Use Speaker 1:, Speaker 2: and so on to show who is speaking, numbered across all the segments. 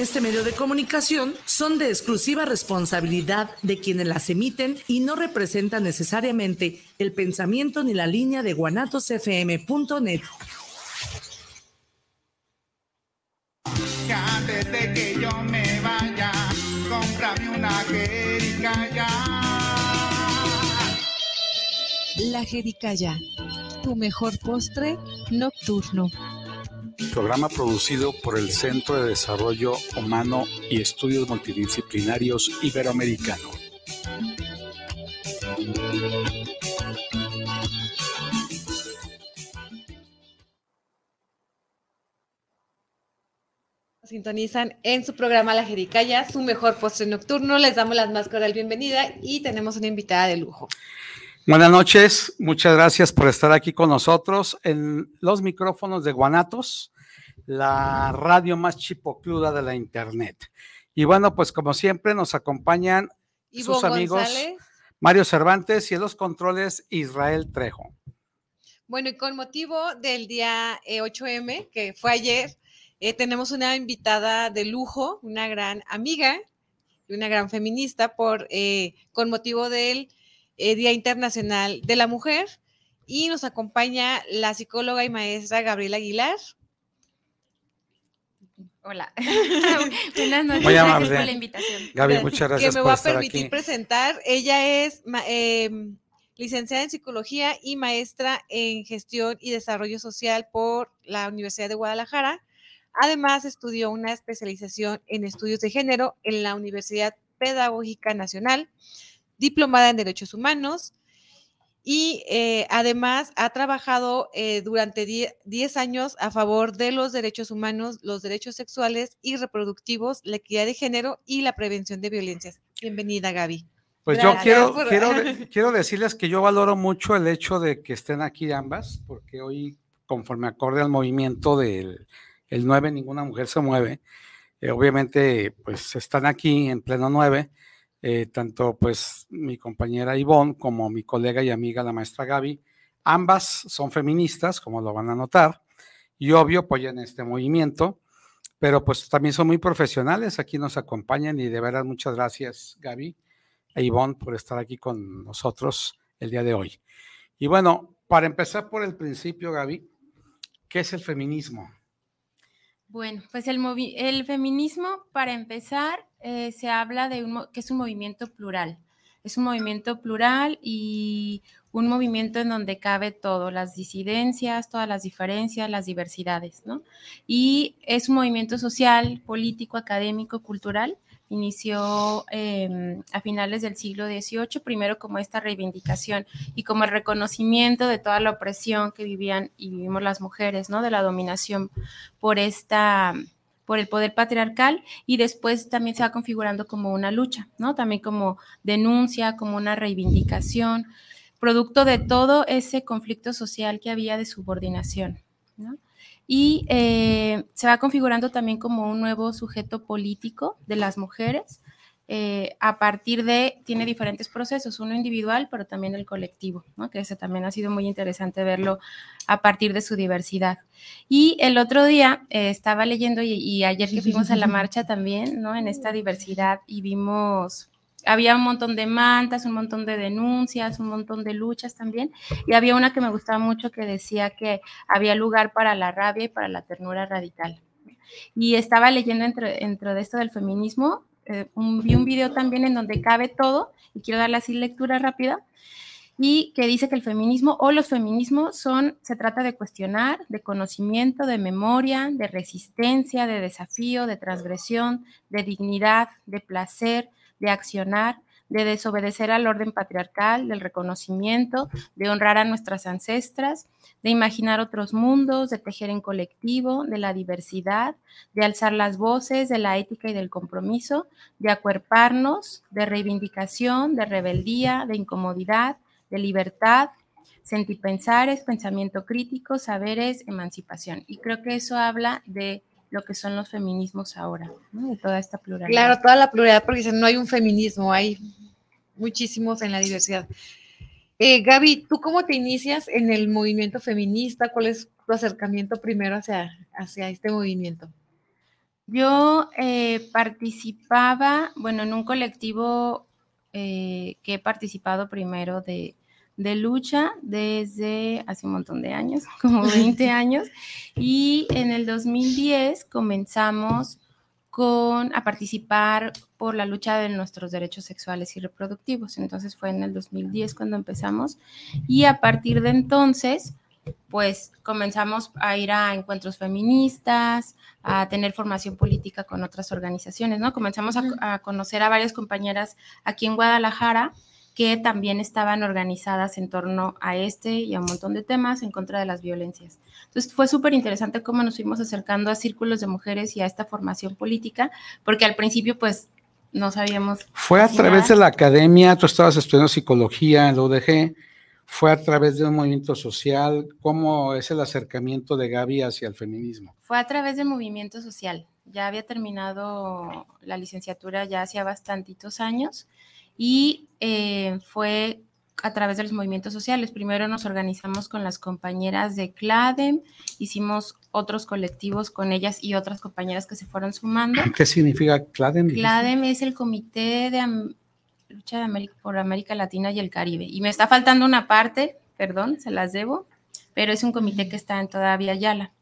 Speaker 1: Este medio de comunicación son de exclusiva responsabilidad de quienes las emiten y no representan necesariamente el pensamiento ni la línea de guanatosfm.net.
Speaker 2: Antes de que yo me vaya, cómprame una jericaya.
Speaker 3: La jericaya, tu mejor postre nocturno
Speaker 4: programa producido por el Centro de Desarrollo Humano y Estudios Multidisciplinarios Iberoamericano.
Speaker 5: Sintonizan en su programa La Jericaya, su mejor postre nocturno. Les damos la más cordial bienvenida y tenemos una invitada de lujo.
Speaker 4: Buenas noches, muchas gracias por estar aquí con nosotros en los micrófonos de Guanatos la radio más chipocluda de la internet. Y bueno, pues como siempre nos acompañan sus amigos Mario Cervantes y en los controles Israel Trejo.
Speaker 5: Bueno, y con motivo del día 8M, eh, que fue ayer, eh, tenemos una invitada de lujo, una gran amiga y una gran feminista por, eh, con motivo del Día Internacional de la Mujer. Y nos acompaña la psicóloga y maestra Gabriela Aguilar.
Speaker 6: Hola. Buenas noches. gracias por la invitación.
Speaker 4: Gaby, muchas gracias.
Speaker 5: Que me va a permitir presentar. Ella es em, licenciada en psicología y maestra en gestión y desarrollo social por la Universidad de Guadalajara. Además, estudió una especialización en estudios de género en la Universidad Pedagógica Nacional, diplomada en derechos humanos, y eh, además ha trabajado eh, durante 10 años a favor de los derechos humanos, los derechos sexuales y reproductivos, la equidad de género y la prevención de violencias. Bienvenida, Gaby.
Speaker 4: Pues yo quiero, quiero, quiero decirles que yo valoro mucho el hecho de que estén aquí ambas, porque hoy, conforme acorde al movimiento del el 9, ninguna mujer se mueve, eh, obviamente, pues están aquí en pleno 9 eh, tanto pues mi compañera Ivonne como mi colega y amiga la maestra Gaby, ambas son feministas, como lo van a notar, y obvio apoyan este movimiento, pero pues también son muy profesionales, aquí nos acompañan y de verdad muchas gracias Gaby e Ivonne por estar aquí con nosotros el día de hoy. Y bueno, para empezar por el principio, Gaby, ¿qué es el feminismo?
Speaker 6: Bueno, pues el, feminismo, para empezar, eh, se habla de un, que es un movimiento plural. Es un movimiento plural y un movimiento en donde cabe todo, las disidencias, todas las diferencias, las diversidades, ¿no? Y es un movimiento social, político, académico, cultural. Inició em, a finales del siglo XVIII, primero como esta reivindicación y como el reconocimiento de toda la opresión que vivían y vivimos las mujeres, ¿no? De la dominación por esta por el poder patriarcal y después también se va configurando como una lucha, ¿no? También como denuncia, como una reivindicación, producto de todo ese conflicto social que había de subordinación. Y eh, se va configurando también como un nuevo sujeto político de las mujeres, eh, a partir de, tiene diferentes procesos, uno individual, pero también el colectivo, ¿no? que ese también ha sido muy interesante verlo a partir de su diversidad. Y el otro día eh, estaba leyendo y, ayer que fuimos a la marcha también, ¿no? en esta diversidad y vimos, había un montón de mantas, un montón de denuncias, un montón de luchas también, y había una que me gustaba mucho que decía que había lugar para la rabia y para la ternura radical. Y estaba leyendo dentro, dentro de esto del feminismo eh, vi un video también en donde cabe todo, y quiero darle así lectura rápida, y que dice que el feminismo o los feminismos son, se trata de cuestionar, de conocimiento, de memoria, de resistencia, de desafío, de transgresión, de dignidad, de placer, de accionar, de desobedecer al orden patriarcal, del reconocimiento, de honrar a nuestras ancestras, de imaginar otros mundos, de tejer en colectivo, de la diversidad, de alzar las voces, de la ética y del compromiso, de acuerparnos, de reivindicación, de rebeldía, de incomodidad, de libertad, sentipensares, pensamiento crítico, saberes, emancipación. Y creo que eso habla de lo que son los feminismos ahora, de toda esta pluralidad.
Speaker 5: Claro, toda la pluralidad, porque dicen, no hay un feminismo, hay muchísimos en la diversidad. Eh, Gaby, ¿tú cómo te inicias en el movimiento feminista? ¿Cuál es tu acercamiento primero hacia, hacia este movimiento?
Speaker 6: Yo eh, participaba, bueno, en un colectivo eh, que he participado primero de, de lucha desde hace un montón de años, como 20 años, y en el 2010 comenzamos con, a participar por la lucha de nuestros derechos sexuales y reproductivos. Entonces fue en el 2010 cuando empezamos y a partir de entonces pues comenzamos a ir a encuentros feministas, a tener formación política con otras organizaciones, ¿no? Comenzamos a, conocer a varias compañeras aquí en Guadalajara que también estaban organizadas en torno a este y a un montón de temas en contra de las violencias. Entonces fue súper interesante cómo nos fuimos acercando a círculos de mujeres y a esta formación política, porque al principio pues no sabíamos.
Speaker 4: Fue a través de la academia, tú estabas estudiando psicología en la UDG, fue a través de un movimiento social? ¿Cómo es el acercamiento de Gaby hacia el feminismo?
Speaker 6: Fue a través del movimiento social. Ya había terminado la licenciatura ya hacía bastantitos años y eh, fue a través de los movimientos sociales. Primero nos organizamos con las compañeras de CLADEM, hicimos otros colectivos con ellas y otras compañeras que se fueron sumando.
Speaker 4: ¿Qué significa CLADEM?
Speaker 6: CLADEM es el Comité de lucha de América, por América Latina y el Caribe. Y me está faltando una parte, perdón, se las debo, pero es un comité que está en todavía Yala.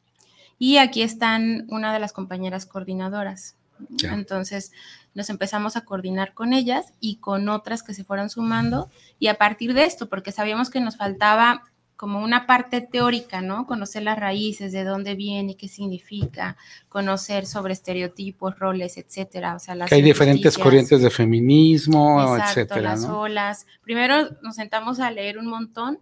Speaker 6: Y aquí están una de las compañeras coordinadoras. Entonces nos empezamos a coordinar con ellas y con otras que se fueron sumando. Y a partir de esto, porque sabíamos que nos faltaba como una parte teórica, ¿no? Conocer las raíces, de dónde viene, qué significa, conocer sobre estereotipos, roles, etcétera. O sea, las
Speaker 4: que hay diferentes corrientes de feminismo,
Speaker 6: Exacto,
Speaker 4: etcétera.
Speaker 6: Las olas. Primero nos sentamos a leer un montón,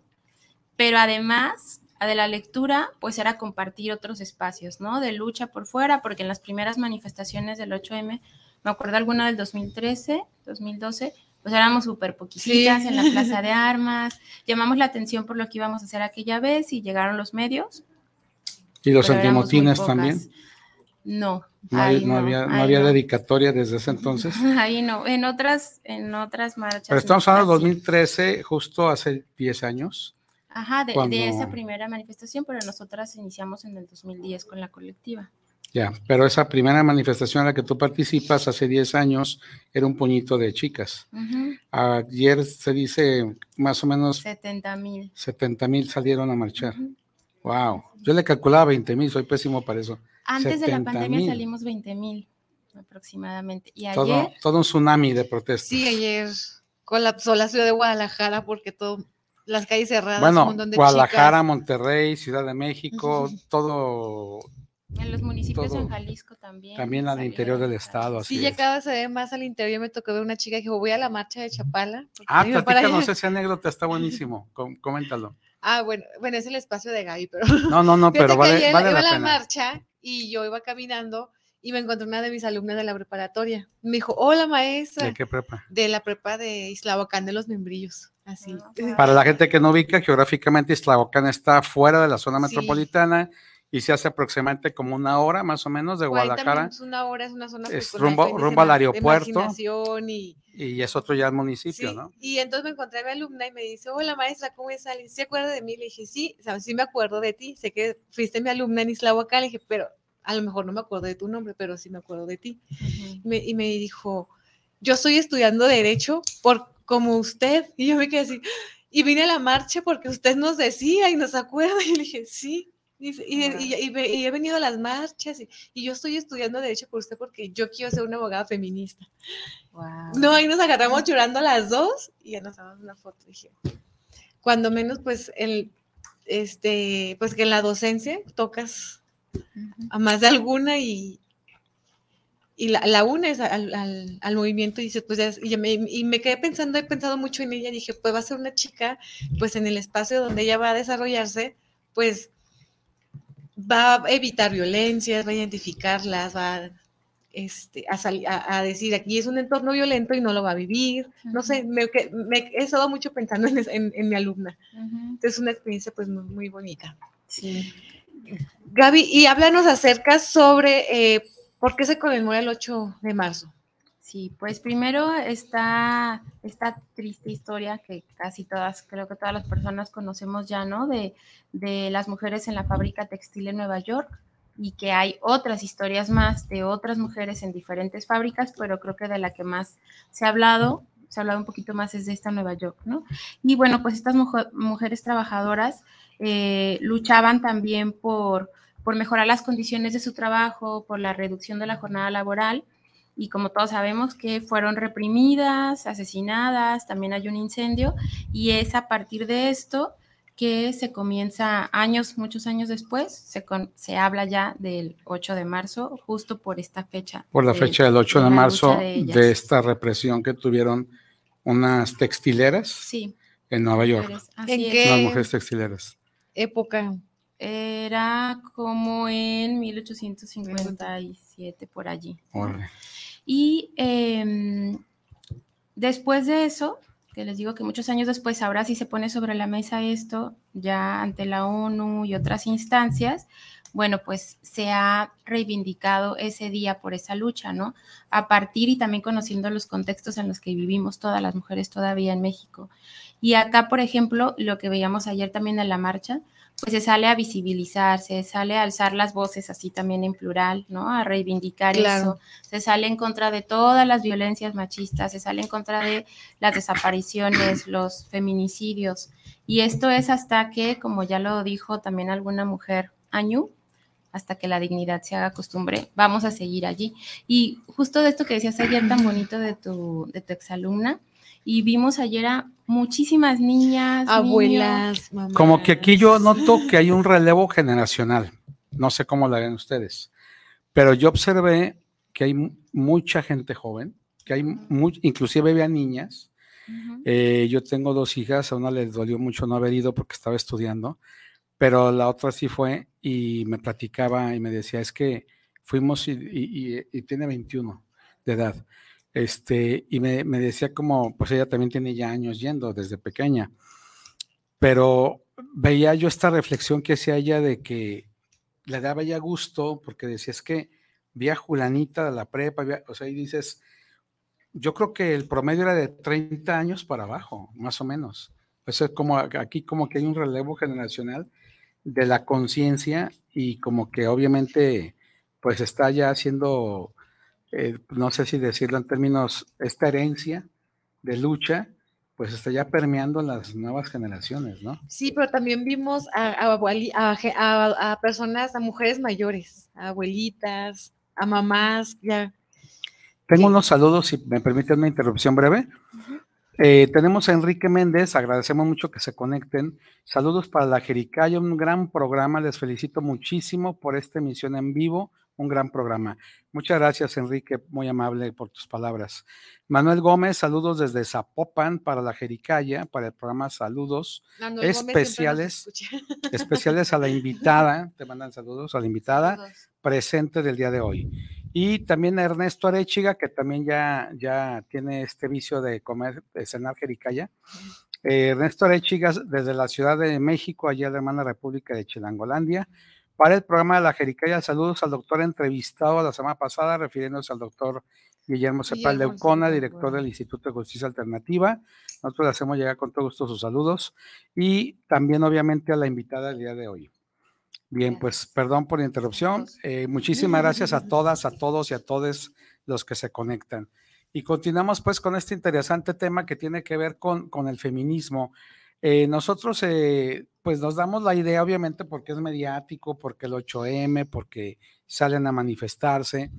Speaker 6: pero además de la lectura, pues era compartir otros espacios, ¿no? De lucha por fuera, porque en las primeras manifestaciones del 8M, me acuerdo alguna del 2013, 2012, pues éramos súper poquititas en la plaza de armas, llamamos la atención por lo que íbamos a hacer aquella vez y llegaron los medios.
Speaker 4: ¿Y los antimotines también?
Speaker 6: No.
Speaker 4: No, había, no había dedicatoria desde ese entonces.
Speaker 6: Ahí no, en otras, en otras marchas.
Speaker 4: Pero estamos hablando de 2013, justo hace 10 años.
Speaker 6: Ajá, de, de, esa primera manifestación, pero nosotras iniciamos en el 2010 con la colectiva.
Speaker 4: Ya, pero esa primera manifestación en la que tú participas hace 10 años era un puñito de chicas. Ayer se dice más o menos...
Speaker 6: 70 mil.
Speaker 4: 70 mil salieron a marchar. Wow. Yo le calculaba 20 mil, soy pésimo para eso.
Speaker 6: Antes de la pandemia salimos 20 mil aproximadamente. Y ayer...
Speaker 4: Todo, todo, un tsunami de protestas.
Speaker 5: Sí, ayer colapsó la ciudad de Guadalajara porque todo, las calles cerradas.
Speaker 4: Bueno, un montón de Guadalajara, Monterrey, Ciudad de México, todo
Speaker 6: en los municipios en Jalisco también.
Speaker 4: También al interior del estado.
Speaker 5: sí, ya cada vez se ve más al interior. Me tocó ver una chica que dijo, voy a la marcha de Chapala.
Speaker 4: Ah, platícanos esa anécdota, está buenísimo. coméntalo.
Speaker 5: Ah, bueno, bueno, es el espacio de Gaby, pero...
Speaker 4: No, no, no, pero vale,
Speaker 5: ayer
Speaker 4: vale
Speaker 5: iba
Speaker 4: la pena.
Speaker 5: la marcha y yo iba caminando y me encontré una de mis alumnas de la preparatoria. Me dijo, hola maestra.
Speaker 4: ¿De qué prepa?
Speaker 5: De la prepa de Islavocán de los Membrillos. Así.
Speaker 4: Para la gente que no ubica, geográficamente Islavocán está fuera de la zona metropolitana y se hace aproximadamente como una hora más o menos de Guadalajara.
Speaker 5: Es una hora, es una zona
Speaker 4: es rumbo, rumbo al aeropuerto.
Speaker 5: Y,
Speaker 4: y, es otro ya el municipio,
Speaker 5: sí,
Speaker 4: ¿no?
Speaker 5: Y entonces me encontré a mi alumna y me dice, hola maestra, ¿cómo estás? ¿Se acuerda de mí? Le dije, sí, o sea, sí me acuerdo de ti, sé que fuiste mi alumna en Islahuacán, le dije, pero a lo mejor no me acuerdo de tu nombre, pero sí me acuerdo de ti. Uh -huh. me, y me dijo, yo estoy estudiando Derecho por como usted. Y yo me quedé así, y vine a la marcha porque usted nos decía y nos acuerda. Y le dije, sí. Y, y, y, y, he venido a las marchas y, yo estoy estudiando Derecho por usted porque yo quiero ser una abogada feminista.
Speaker 6: Wow.
Speaker 5: No, ahí nos agarramos llorando las dos y ya nos damos una foto. Dije, cuando menos, pues, el, este, pues que en la docencia tocas. A más de alguna y, y la, la unes al, al, al, movimiento y dices, pues ya, y, me, y me quedé pensando, he pensado mucho en ella, dije, pues va a ser una chica, pues en el espacio donde ella va a desarrollarse, pues va a evitar violencias, va a identificarlas, va a, este, a, salir, a, a, decir, aquí es un entorno violento y no lo va a vivir, uh -huh. no sé, me, me, he estado mucho pensando en, en, en mi alumna, uh -huh. entonces es una experiencia pues muy, muy bonita.
Speaker 6: Sí.
Speaker 5: Gaby, y háblanos acerca sobre... Eh, ¿Por qué se conmemora el 8 de marzo?
Speaker 6: Sí, pues primero está esta triste historia que casi todas, creo que todas las personas conocemos ya, ¿no? De, las mujeres en la fábrica textil en Nueva York, y que hay otras historias más de otras mujeres en diferentes fábricas, pero creo que de la que más se ha hablado, se ha hablado un poquito más es de esta Nueva York, ¿no? Y bueno, pues estas mujeres trabajadoras eh, luchaban también por, por mejorar las condiciones de su trabajo, por la reducción de la jornada laboral y como todos sabemos que fueron reprimidas, asesinadas, también hay un incendio y es a partir de esto que se comienza años, muchos años después, se, se habla ya del 8 de marzo, justo por esta fecha.
Speaker 4: Por la fecha del 8 de, marzo de, esta represión que tuvieron unas textileras
Speaker 6: sí.
Speaker 4: en Nueva York.
Speaker 5: ¿En qué
Speaker 4: unas mujeres textileras.
Speaker 5: Época?
Speaker 6: Era como en 1857, por allí. Y em, después de eso, que les digo que muchos años después, ahora sí se pone sobre la mesa esto, ya ante la ONU y otras instancias, bueno, pues se ha reivindicado ese día por esa lucha, ¿no? A partir y también conociendo los contextos en los que vivimos todas las mujeres todavía en México. Y acá, por ejemplo, lo que veíamos ayer también en la marcha, pues se sale a visibilizar, se sale a alzar las voces así también en plural, ¿no? A reivindicar eso, se sale en contra de todas las violencias machistas, se sale en contra de las desapariciones, los feminicidios. Y esto es hasta que, como ya lo dijo también alguna mujer, Añu, hasta que la dignidad se haga costumbre, vamos a seguir allí. Y justo de esto que decías ayer tan bonito de tu, de tu exalumna, y vimos ayer a muchísimas niñas,
Speaker 5: abuelas,
Speaker 6: mamás.
Speaker 4: Como que aquí yo noto que hay un relevo generacional. No sé cómo lo ven ustedes, pero yo observé que hay mucha gente joven, que hay muy, inclusive había niñas. Eh, yo tengo dos hijas, a una le dolió mucho no haber ido porque estaba estudiando, pero la otra sí fue y me platicaba y me decía, es que fuimos y, y tiene 21 de edad este, y me, decía como, pues ella también tiene ya años yendo desde pequeña, pero veía yo esta reflexión que hacía ella de que le daba ya gusto, porque decía, es que vi a Julanita de la prepa, o sea, y dices, yo creo que el promedio era de 30 años para abajo, más o menos. Eso es como aquí como que hay un relevo generacional de la conciencia y como que obviamente pues está ya haciendo eh, no sé si decirlo en términos, esta herencia de lucha, pues está ya permeando las nuevas generaciones, ¿no?
Speaker 5: Sí, pero también vimos a, a, personas, a mujeres mayores, a abuelitas, a mamás, ya.
Speaker 4: Tengo unos saludos, si me permiten una interrupción breve. Eh, tenemos a Enrique Méndez, agradecemos mucho que se conecten. Saludos para la Jericaya, un gran programa, les felicito muchísimo por esta emisión en vivo un gran programa. Muchas gracias, Enrique, muy amable por tus palabras. Manuel Gómez, saludos desde Zapopan para la Jericaya, para el programa Saludos especiales, especiales a la invitada, te mandan saludos a la invitada presente del día de hoy. Y también a Ernesto Arechiga, que también ya, ya tiene este vicio de comer, de cenar Jericaya. Eh, Ernesto Arechiga, desde la Ciudad de México, allá en la hermana República de Chilangolandia para el programa de la Jericaya. Saludos al doctor entrevistado la semana pasada, refiriéndose al doctor Guillermo Cepal de Ucona, director del Instituto de Justicia Alternativa. Nosotros le hacemos llegar con todo gusto sus saludos y también obviamente a la invitada del día de hoy. Bien, pues perdón por la interrupción. Eh, muchísimas gracias a todas, a todos y a todos los que se conectan. Y continuamos pues con este interesante tema que tiene que ver con, con el feminismo. Eh, nosotros, eh, pues nos damos la idea, obviamente, porque es mediático, porque el 8M, porque salen a manifestarse,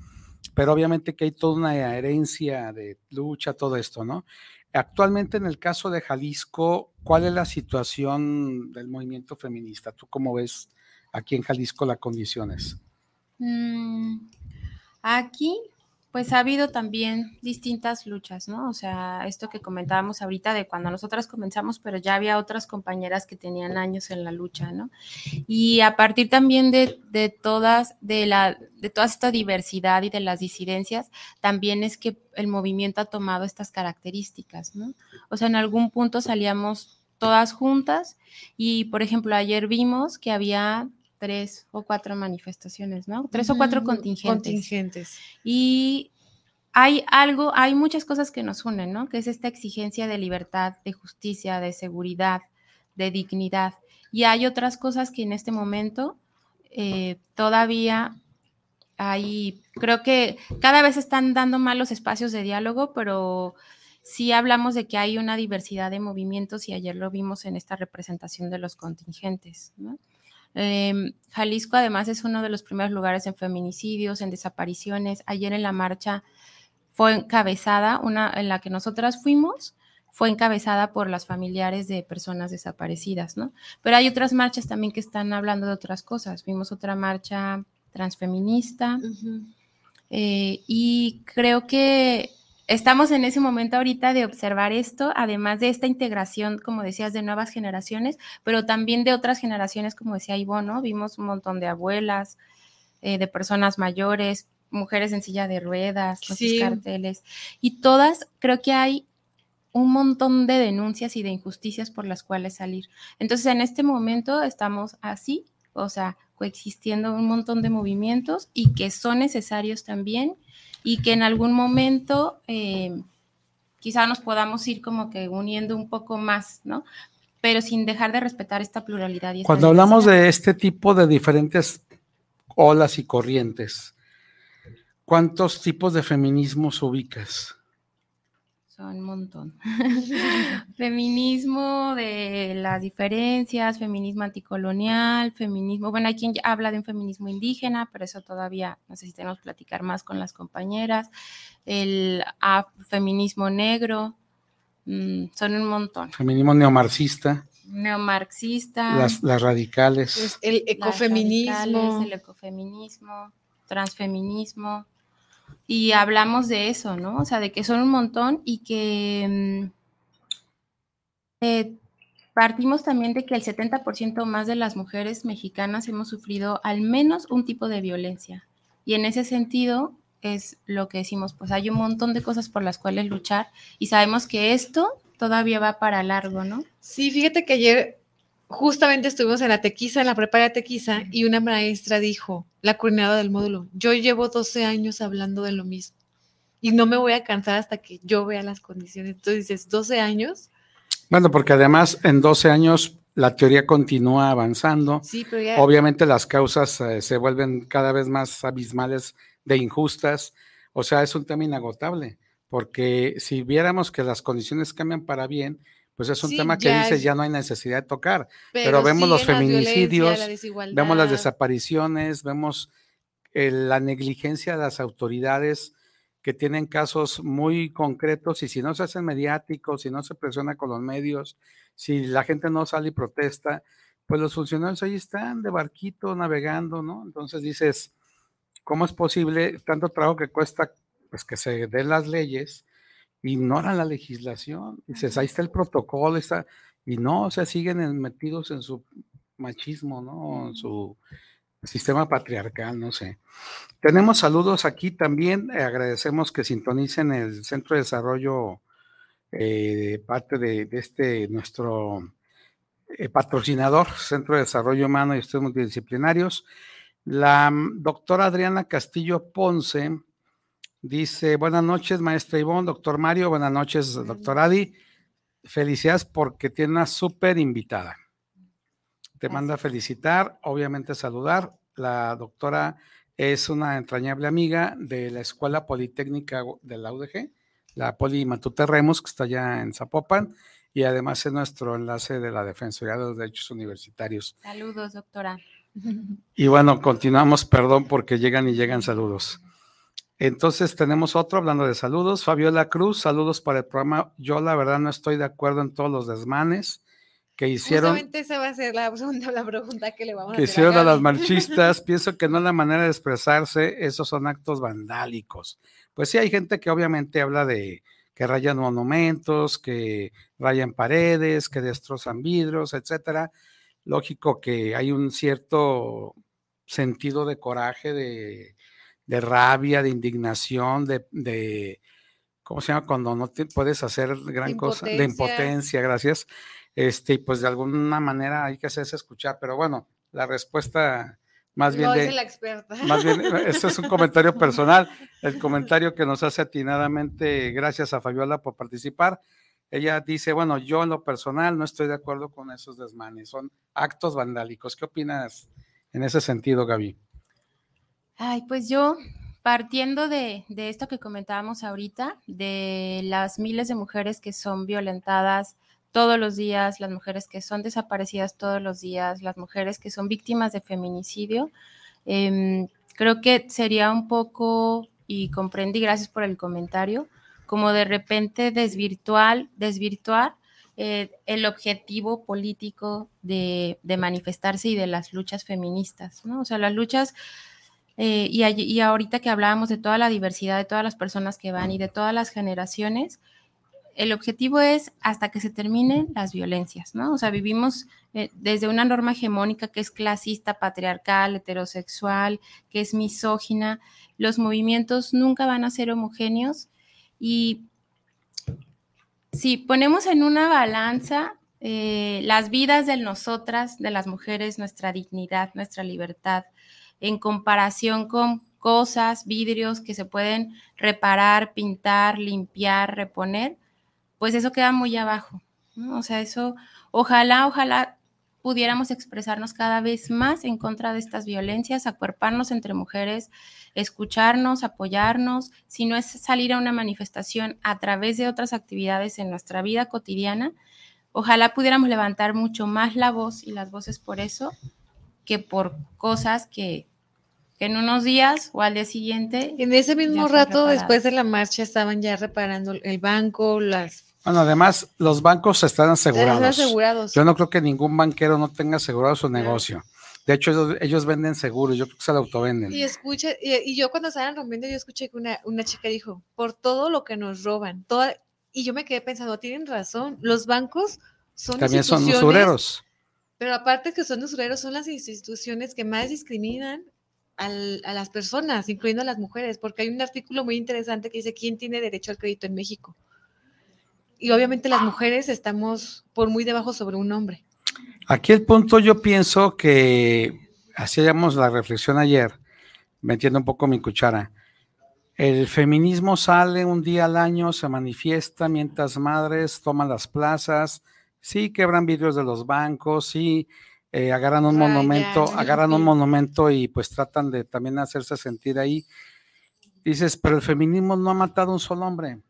Speaker 4: pero obviamente que hay toda una herencia de lucha, todo esto, ¿no? Actualmente, en el caso de Jalisco, ¿cuál es la situación del movimiento feminista? ¿Tú cómo ves aquí en Jalisco las condiciones?
Speaker 6: Mm, aquí pues ha habido también distintas luchas, ¿no? O sea, esto que comentábamos ahorita de cuando nosotras comenzamos, pero ya había otras compañeras que tenían años en la lucha, ¿no? Y a partir también de, todas, de la, de toda esta diversidad y de las disidencias, también es que el movimiento ha tomado estas características, ¿no? O sea, en algún punto salíamos todas juntas y, por ejemplo, ayer vimos que había tres o cuatro manifestaciones, ¿no? Tres o cuatro contingentes.
Speaker 5: Contingentes.
Speaker 6: Y hay algo, hay muchas cosas que nos unen, ¿no? Que es esta exigencia de libertad, de justicia, de seguridad, de dignidad. Y hay otras cosas que en este momento eh, todavía hay, creo que cada vez están dando más los espacios de diálogo, pero sí hablamos de que hay una diversidad de movimientos y ayer lo vimos en esta representación de los contingentes. Em, Jalisco además es uno de los primeros lugares en feminicidios, en desapariciones. Ayer en la marcha fue encabezada, una en la que nosotras fuimos, fue encabezada por las familiares de personas desaparecidas, ¿no? Pero hay otras marchas también que están hablando de otras cosas. Vimos otra marcha transfeminista eh, y creo que estamos en ese momento ahorita de observar esto, además de esta integración, como decías, de nuevas generaciones, pero también de otras generaciones, como decía Ivonne, ¿no? Vimos un montón de abuelas, eh, de personas mayores, mujeres en silla de ruedas, los carteles, y todas creo que hay un montón de denuncias y de injusticias por las cuales salir. Entonces, en este momento estamos así, o sea, coexistiendo un montón de movimientos y que son necesarios también y que en algún momento eh, quizá nos podamos ir como que uniendo un poco más, ¿no? Pero sin dejar de respetar esta pluralidad. Y
Speaker 4: Cuando hablamos de este tipo de diferentes olas y corrientes, ¿cuántos tipos de feminismos ubicas?
Speaker 6: Son un montón. feminismo de las diferencias, feminismo anticolonial, feminismo, bueno, hay quien habla de un feminismo indígena, pero eso todavía necesitamos platicar más con las compañeras. El feminismo negro, mm, son un montón.
Speaker 4: Feminismo neomarxista.
Speaker 6: Neomarxista.
Speaker 4: Las, radicales.
Speaker 5: Pues, el ecofeminismo.
Speaker 6: el ecofeminismo, transfeminismo y hablamos de eso, ¿no? O sea, de que son un montón y que mm, eh, partimos también de que el 70% más de las mujeres mexicanas hemos sufrido al menos un tipo de violencia. Y en ese sentido es lo que decimos, pues hay un montón de cosas por las cuales luchar y sabemos que esto todavía va para largo, ¿no?
Speaker 5: Sí, fíjate que ayer justamente estuvimos en la Tequiza, en la prepa de Tequiza, y una maestra dijo, la coordinadora del módulo, yo llevo 12 años hablando de lo mismo y no me voy a cansar hasta que yo vea las condiciones. Entonces dices, 12 años.
Speaker 4: Bueno, porque además en 12 años la teoría continúa avanzando.
Speaker 5: Sí, pero ya...
Speaker 4: Obviamente las causas eh, se vuelven cada vez más abismales de injustas. O sea, es un tema inagotable, porque si viéramos que las condiciones cambian para bien, pues es un tema que dices ya no hay necesidad de tocar, pero, vemos los feminicidios, vemos las desapariciones, vemos la negligencia de las autoridades que tienen casos muy concretos y si no se hacen mediáticos, si no se presiona con los medios, si la gente no sale y protesta, pues los funcionarios ahí están de barquito navegando, ¿no? Entonces dices, ¿cómo es posible tanto trabajo que cuesta pues que se den las leyes? Ignoran la legislación. Dices, ahí está el protocolo, está, y no, o sea, siguen metidos en su machismo, ¿no? En su sistema patriarcal, no sé. Tenemos saludos aquí también, eh, agradecemos que sintonicen el Centro de Desarrollo, eh, parte de, este nuestro eh, patrocinador, Centro de Desarrollo Humano y Estudios Multidisciplinarios. La mm, doctora Adriana Castillo Ponce Dice, buenas noches, maestra Ivonne, doctor Mario, buenas noches, doctor Adi. Felicidades porque tiene una súper invitada. Te manda a felicitar, obviamente saludar. La doctora es una entrañable amiga de la Escuela Politécnica de la UDG, la Poli Matute Remos, que está allá en Zapopan, y además es nuestro enlace de la Defensoría de los Derechos Universitarios.
Speaker 6: Saludos, doctora.
Speaker 4: Y bueno, continuamos, perdón, porque llegan y llegan saludos. Entonces tenemos otro hablando de saludos. Fabiola Cruz, saludos para el programa. Yo la verdad no estoy de acuerdo en todos los desmanes que hicieron.
Speaker 5: Justamente esa va a ser la, la pregunta que le vamos a
Speaker 4: hacer. Que hicieron a, las marchistas. Pienso que no es la manera de expresarse, esos son actos vandálicos. Pues sí, hay gente que obviamente habla de que rayan monumentos, que rayan paredes, que destrozan vidrios, etcétera. Lógico que hay un cierto sentido de coraje, de de rabia, de indignación, de, de ¿cómo se llama? Cuando no te puedes hacer gran cosa, de impotencia, gracias. Este, y pues de alguna manera hay que hacerse escuchar, pero bueno, la respuesta más bien de,
Speaker 5: la experta.
Speaker 4: Más bien, este es un comentario personal, el comentario que nos hace atinadamente, gracias a Fabiola por participar. Ella dice, bueno, yo en lo personal no estoy de acuerdo con esos desmanes, son actos vandálicos. ¿Qué opinas en ese sentido, Gaby?
Speaker 6: Ay, pues yo, partiendo de, de esto que comentábamos ahorita, de las miles de mujeres que son violentadas todos los días, las mujeres que son desaparecidas todos los días, las mujeres que son víctimas de feminicidio, em, creo que sería un poco, y comprendí, gracias por el comentario, como de repente desvirtual, desvirtuar eh, el objetivo político de, manifestarse y de las luchas feministas, ¿no? O sea, las luchas, eh, y, y ahorita que hablábamos de toda la diversidad, de todas las personas que van y de todas las generaciones, el objetivo es hasta que se terminen las violencias, ¿no? O sea, vivimos eh, desde una norma hegemónica que es clasista, patriarcal, heterosexual, que es misógina. Los movimientos nunca van a ser homogéneos y si ponemos en una balanza eh, las vidas de nosotras, de las mujeres, nuestra dignidad, nuestra libertad, en comparación con cosas, vidrios que se pueden reparar, pintar, limpiar, reponer, pues eso queda muy abajo. O sea, eso, ojalá, ojalá pudiéramos expresarnos cada vez más en contra de estas violencias, acuerparnos entre mujeres, escucharnos, apoyarnos, si no es salir a una manifestación a través de otras actividades en nuestra vida cotidiana, ojalá pudiéramos levantar mucho más la voz y las voces por eso que por cosas que, en unos días o al día siguiente.
Speaker 5: En ese mismo rato, después de la marcha, estaban ya reparando el banco, las
Speaker 4: bueno, además, los bancos están asegurados. Yo no creo que ningún banquero no tenga asegurado su negocio. De hecho, ellos, venden seguros, yo creo que se lo autovenden.
Speaker 5: Y escucha, y, yo cuando estaban rompiendo, yo escuché que una, una chica dijo, por todo lo que nos roban, toda, y yo me quedé pensando, tienen razón, los bancos son
Speaker 4: También son usureros.
Speaker 5: Pero aparte que son usureros, son las instituciones que más discriminan a las personas, incluyendo a las mujeres, porque hay un artículo muy interesante que dice quién tiene derecho al crédito en México y obviamente las mujeres estamos por muy debajo sobre un hombre.
Speaker 4: Aquí el punto yo pienso que hacíamos la reflexión ayer, metiendo un poco mi cuchara. El feminismo sale un día al año, se manifiesta mientras madres toman las plazas, sí quebran vidrios de los bancos, sí eh, agarran un monumento, agarran un monumento y pues tratan de también hacerse sentir ahí. Dices, pero el feminismo no ha matado a un solo hombre.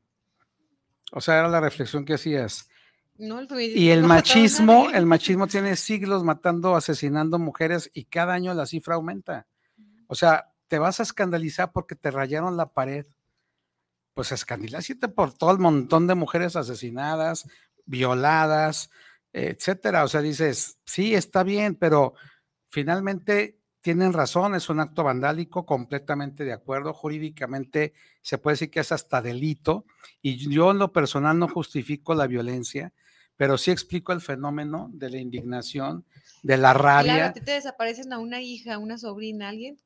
Speaker 4: O sea, era la reflexión que hacías. y el machismo, el machismo tiene siglos matando, asesinando mujeres y cada año la cifra aumenta. O sea, te vas a escandalizar porque te rayaron la pared. Pues escandalízate por todo el montón de mujeres asesinadas, violadas, etcétera. O sea, dices, sí, está bien, pero finalmente tienen razón, es un acto vandálico, completamente de acuerdo. Jurídicamente se puede decir que es hasta delito y yo en lo personal no justifico la violencia, pero sí explico el fenómeno de la indignación, de la rabia. Claro,
Speaker 5: a ti te desaparecen a una hija, una sobrina, alguien.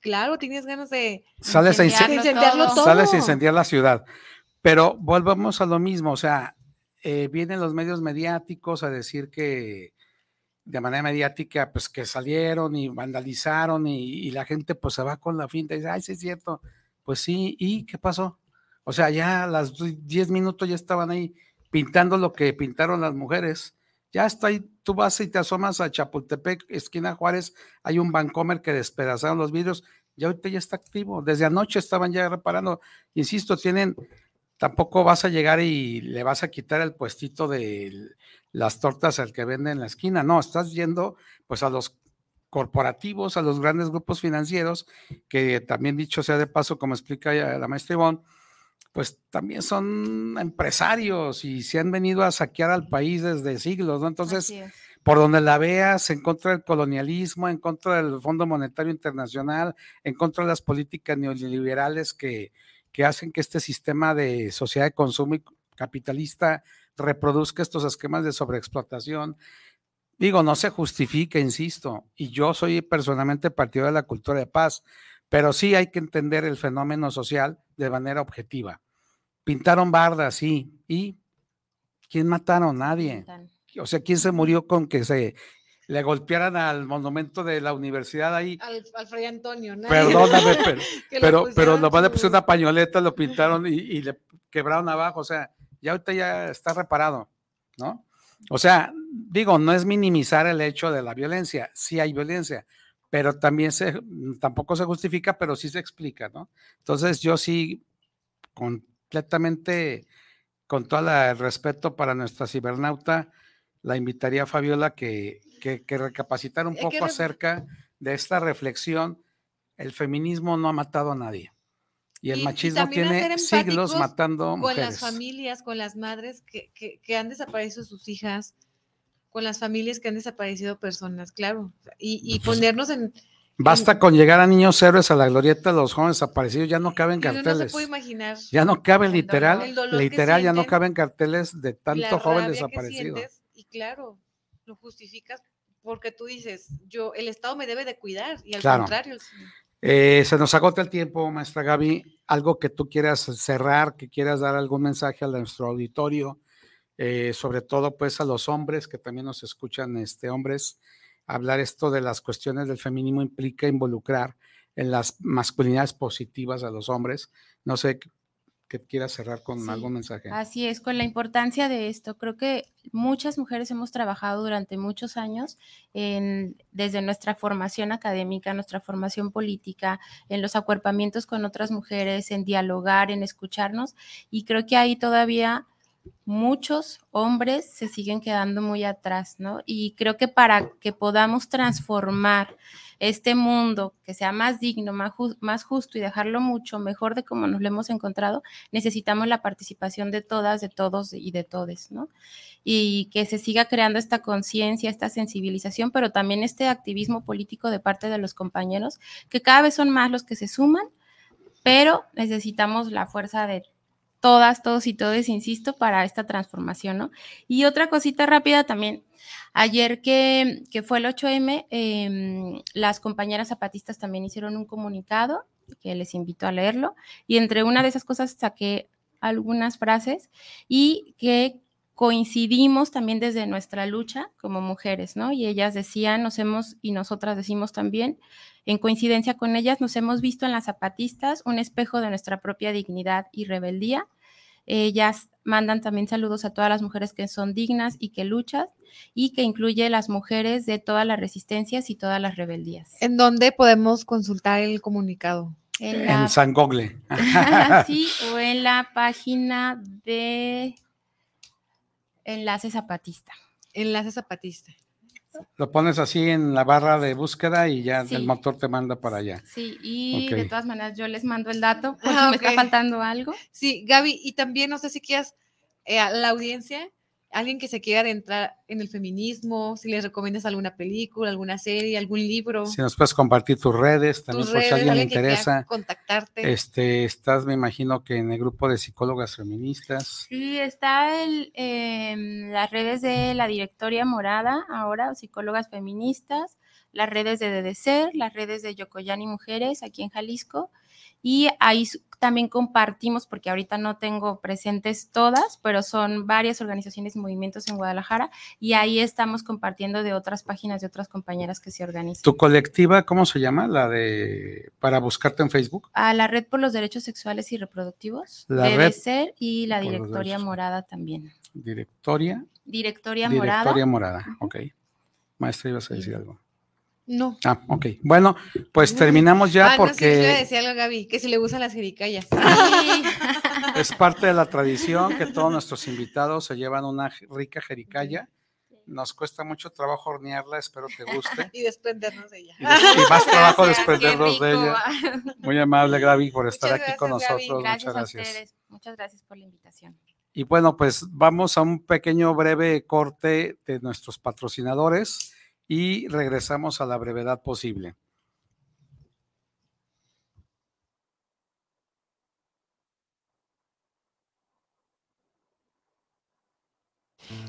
Speaker 5: Claro, tienes ganas de
Speaker 4: sales a incendiarlo, todo. Sales a incendiar la ciudad. Pero volvemos a lo mismo, o sea, eh, vienen los medios mediáticos a decir que de manera mediática, pues que salieron y vandalizaron y, la gente pues se va con la finta y dice, ay, sí es cierto, pues sí, ¿y qué pasó? O sea, ya a las 10 minutos ya estaban ahí pintando lo que pintaron las mujeres. Ya está ahí, tú vas y te asomas a Chapultepec, esquina Juárez, hay un Bancomer que despedazaron los vidrios, y ahorita ya está activo. Desde anoche estaban ya reparando, insisto, tienen, tampoco vas a llegar y le vas a quitar el puestito del las tortas al que vende en la esquina. No, estás yendo pues a los corporativos, a los grandes grupos financieros, que también dicho sea de paso, como explica la maestra Ivonne, pues también son empresarios y se han venido a saquear al país desde siglos, ¿no? Entonces, por donde la veas, en contra del colonialismo, en contra del Fondo Monetario Internacional, en contra de las políticas neoliberales que, que hacen que este sistema de sociedad de consumo capitalista reproduzca estos esquemas de sobreexplotación. Digo, no se justifica, insisto, y yo soy personalmente partido de la cultura de paz, pero sí hay que entender el fenómeno social de manera objetiva. Pintaron bardas, sí, y ¿quién mataron? Nadie. O sea, ¿quién se murió con que se le golpearan al monumento de la universidad ahí?
Speaker 5: Al, Fray Antonio,
Speaker 4: ¿no? Perdóname, pero, pero, pero nomás le pusieron una pañoleta, lo pintaron y, y le quebraron abajo, o sea, ya ahorita ya está reparado, ¿no? O sea, digo, no es minimizar el hecho de la violencia, sí hay violencia, pero también se, tampoco se justifica, pero sí se explica, ¿no? Entonces yo sí completamente, con todo el respeto para nuestra cibernauta, la invitaría a Fabiola que, que, que recapacitar un poco acerca de esta reflexión. El feminismo no ha matado a nadie. Y el machismo tiene siglos matando
Speaker 5: con las familias, con las madres que, que, han desaparecido sus hijas, con las familias que han desaparecido personas, claro. Y, y ponernos en,
Speaker 4: Basta con llegar a niños héroes a la glorieta de los jóvenes desaparecidos, ya no caben carteles. No se
Speaker 5: puede imaginar.
Speaker 4: Ya no caben literal, literal, ya no caben carteles de tanto joven desaparecido.
Speaker 5: y claro, lo justificas porque tú dices, yo, el Estado me debe de cuidar, y al contrario.
Speaker 4: Eh, se nos agota el tiempo, maestra Gaby. Algo que tú quieras cerrar, que quieras dar algún mensaje a nuestro auditorio, eh, sobre todo pues a los hombres que también nos escuchan, este, hombres. Hablar esto de las cuestiones del feminismo implica involucrar en las masculinidades positivas a los hombres. No sé que quieras cerrar con algún mensaje.
Speaker 6: Así es, con la importancia de esto. Creo que muchas mujeres hemos trabajado durante muchos años en, desde nuestra formación académica, nuestra formación política, en los acuerpamientos con otras mujeres, en dialogar, en escucharnos, y creo que ahí todavía muchos hombres se siguen quedando muy atrás, ¿no? Y creo que para que podamos transformar este mundo, que sea más digno, más, justo y dejarlo mucho mejor de como nos lo hemos encontrado, necesitamos la participación de todas, de todos y de todes, ¿no? Y que se siga creando esta conciencia, esta sensibilización, pero también este activismo político de parte de los compañeros, que cada vez son más los que se suman, pero necesitamos la fuerza de todas, todos y todos, insisto, para esta transformación, ¿no? Y otra cosita rápida también, ayer que, fue el 8M, em, las compañeras zapatistas también hicieron un comunicado que les invito a leerlo, y entre una de esas cosas saqué algunas frases y que coincidimos también desde nuestra lucha como mujeres, ¿no? Y ellas decían, nos hemos, y nosotras decimos también, en coincidencia con ellas, nos hemos visto en las zapatistas un espejo de nuestra propia dignidad y rebeldía. Ellas mandan también saludos a todas las mujeres que son dignas y que luchan y que incluye las mujeres de todas las resistencias y todas las rebeldías.
Speaker 5: ¿En dónde podemos consultar el comunicado?
Speaker 4: En, San Gogle.
Speaker 6: sí, o en la página de Enlace Zapatista.
Speaker 5: Enlace Zapatista.
Speaker 4: Lo pones así en la barra de búsqueda y ya el motor te manda para allá.
Speaker 6: Sí, y de todas maneras yo les mando el dato por ah, me está faltando algo.
Speaker 5: Sí, Gaby, y también no sé si quieras eh, a la audiencia alguien que se quiera adentrar en el feminismo, si les recomiendas alguna película, alguna serie, algún libro.
Speaker 4: Si nos puedes compartir tus redes, también por si a alguien le interesa.
Speaker 5: Contactarte.
Speaker 4: Este, estás, me imagino que en el grupo de psicólogas feministas.
Speaker 6: Sí, está en em, las redes de la Directoria Morada, ahora, psicólogas feministas, las redes de DDC, las redes de Yocoyani Mujeres, aquí en Jalisco, y ahí también compartimos, porque ahorita no tengo presentes todas, pero son varias organizaciones y movimientos en Guadalajara y ahí estamos compartiendo de otras páginas de otras compañeras que se organizan.
Speaker 4: ¿Tu colectiva cómo se llama? La de para buscarte en Facebook.
Speaker 6: A la Red por los Derechos Sexuales y Reproductivos, la debe ser, y la Directoria Morada también.
Speaker 4: Directoria.
Speaker 6: Directoria Morada.
Speaker 4: Directoria Morada, ok. Maestra, ibas a decir algo.
Speaker 5: No.
Speaker 4: Ah, ok. Bueno, pues terminamos ya
Speaker 5: ah,
Speaker 4: porque.
Speaker 5: No, sí, decía algo, Gaby, que si le gustan las jericayas.
Speaker 4: es parte de la tradición que todos nuestros invitados se llevan una rica jericaya. Nos cuesta mucho trabajo hornearla, espero te guste.
Speaker 5: y desprendernos de ella. Y,
Speaker 4: más trabajo desprendernos de ella. Muy amable, Gaby, por estar aquí con nosotros. Muchas gracias.
Speaker 6: Muchas gracias por la invitación.
Speaker 4: Y bueno, pues vamos a un pequeño breve corte de nuestros patrocinadores y regresamos a la brevedad posible.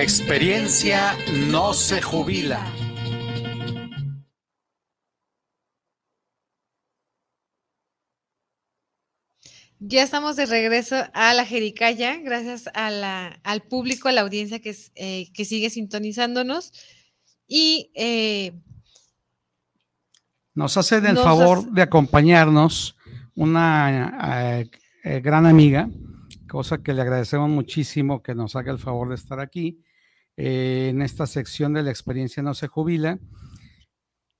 Speaker 4: La experiencia no se jubila.
Speaker 5: Ya estamos de regreso a la Jericaya, gracias a la, al público, a la audiencia que, eh, que sigue sintonizándonos. Y eh,
Speaker 4: nos hacen el favor de acompañarnos una eh, gran amiga, cosa que le agradecemos muchísimo que nos haga el favor de estar aquí eh, en esta sección de la experiencia no se jubila.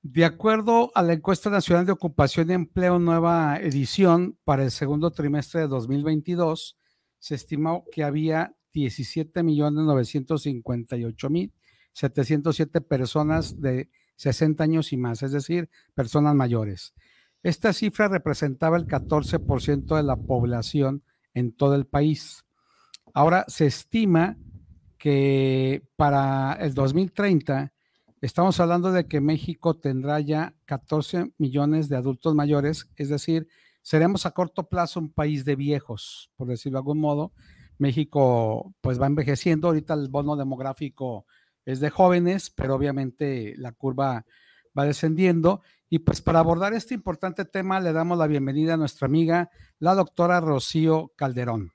Speaker 4: De acuerdo a la encuesta nacional de ocupación y empleo nueva edición para el segundo trimestre de 2022, se estimó que había 17.958.707 personas de 60 años y más, es decir, personas mayores. Esta cifra representaba el 14% de la población en todo el país. Ahora se estima que para el 2030 estamos hablando de que México tendrá ya 14 millones de adultos mayores, es decir, seremos a corto plazo un país de viejos, por decirlo de algún modo. México pues va envejeciendo, ahorita el bono demográfico es de jóvenes, pero obviamente la curva va descendiendo. Y pues para abordar este importante tema le damos la bienvenida a nuestra amiga, la doctora Rocío Calderón.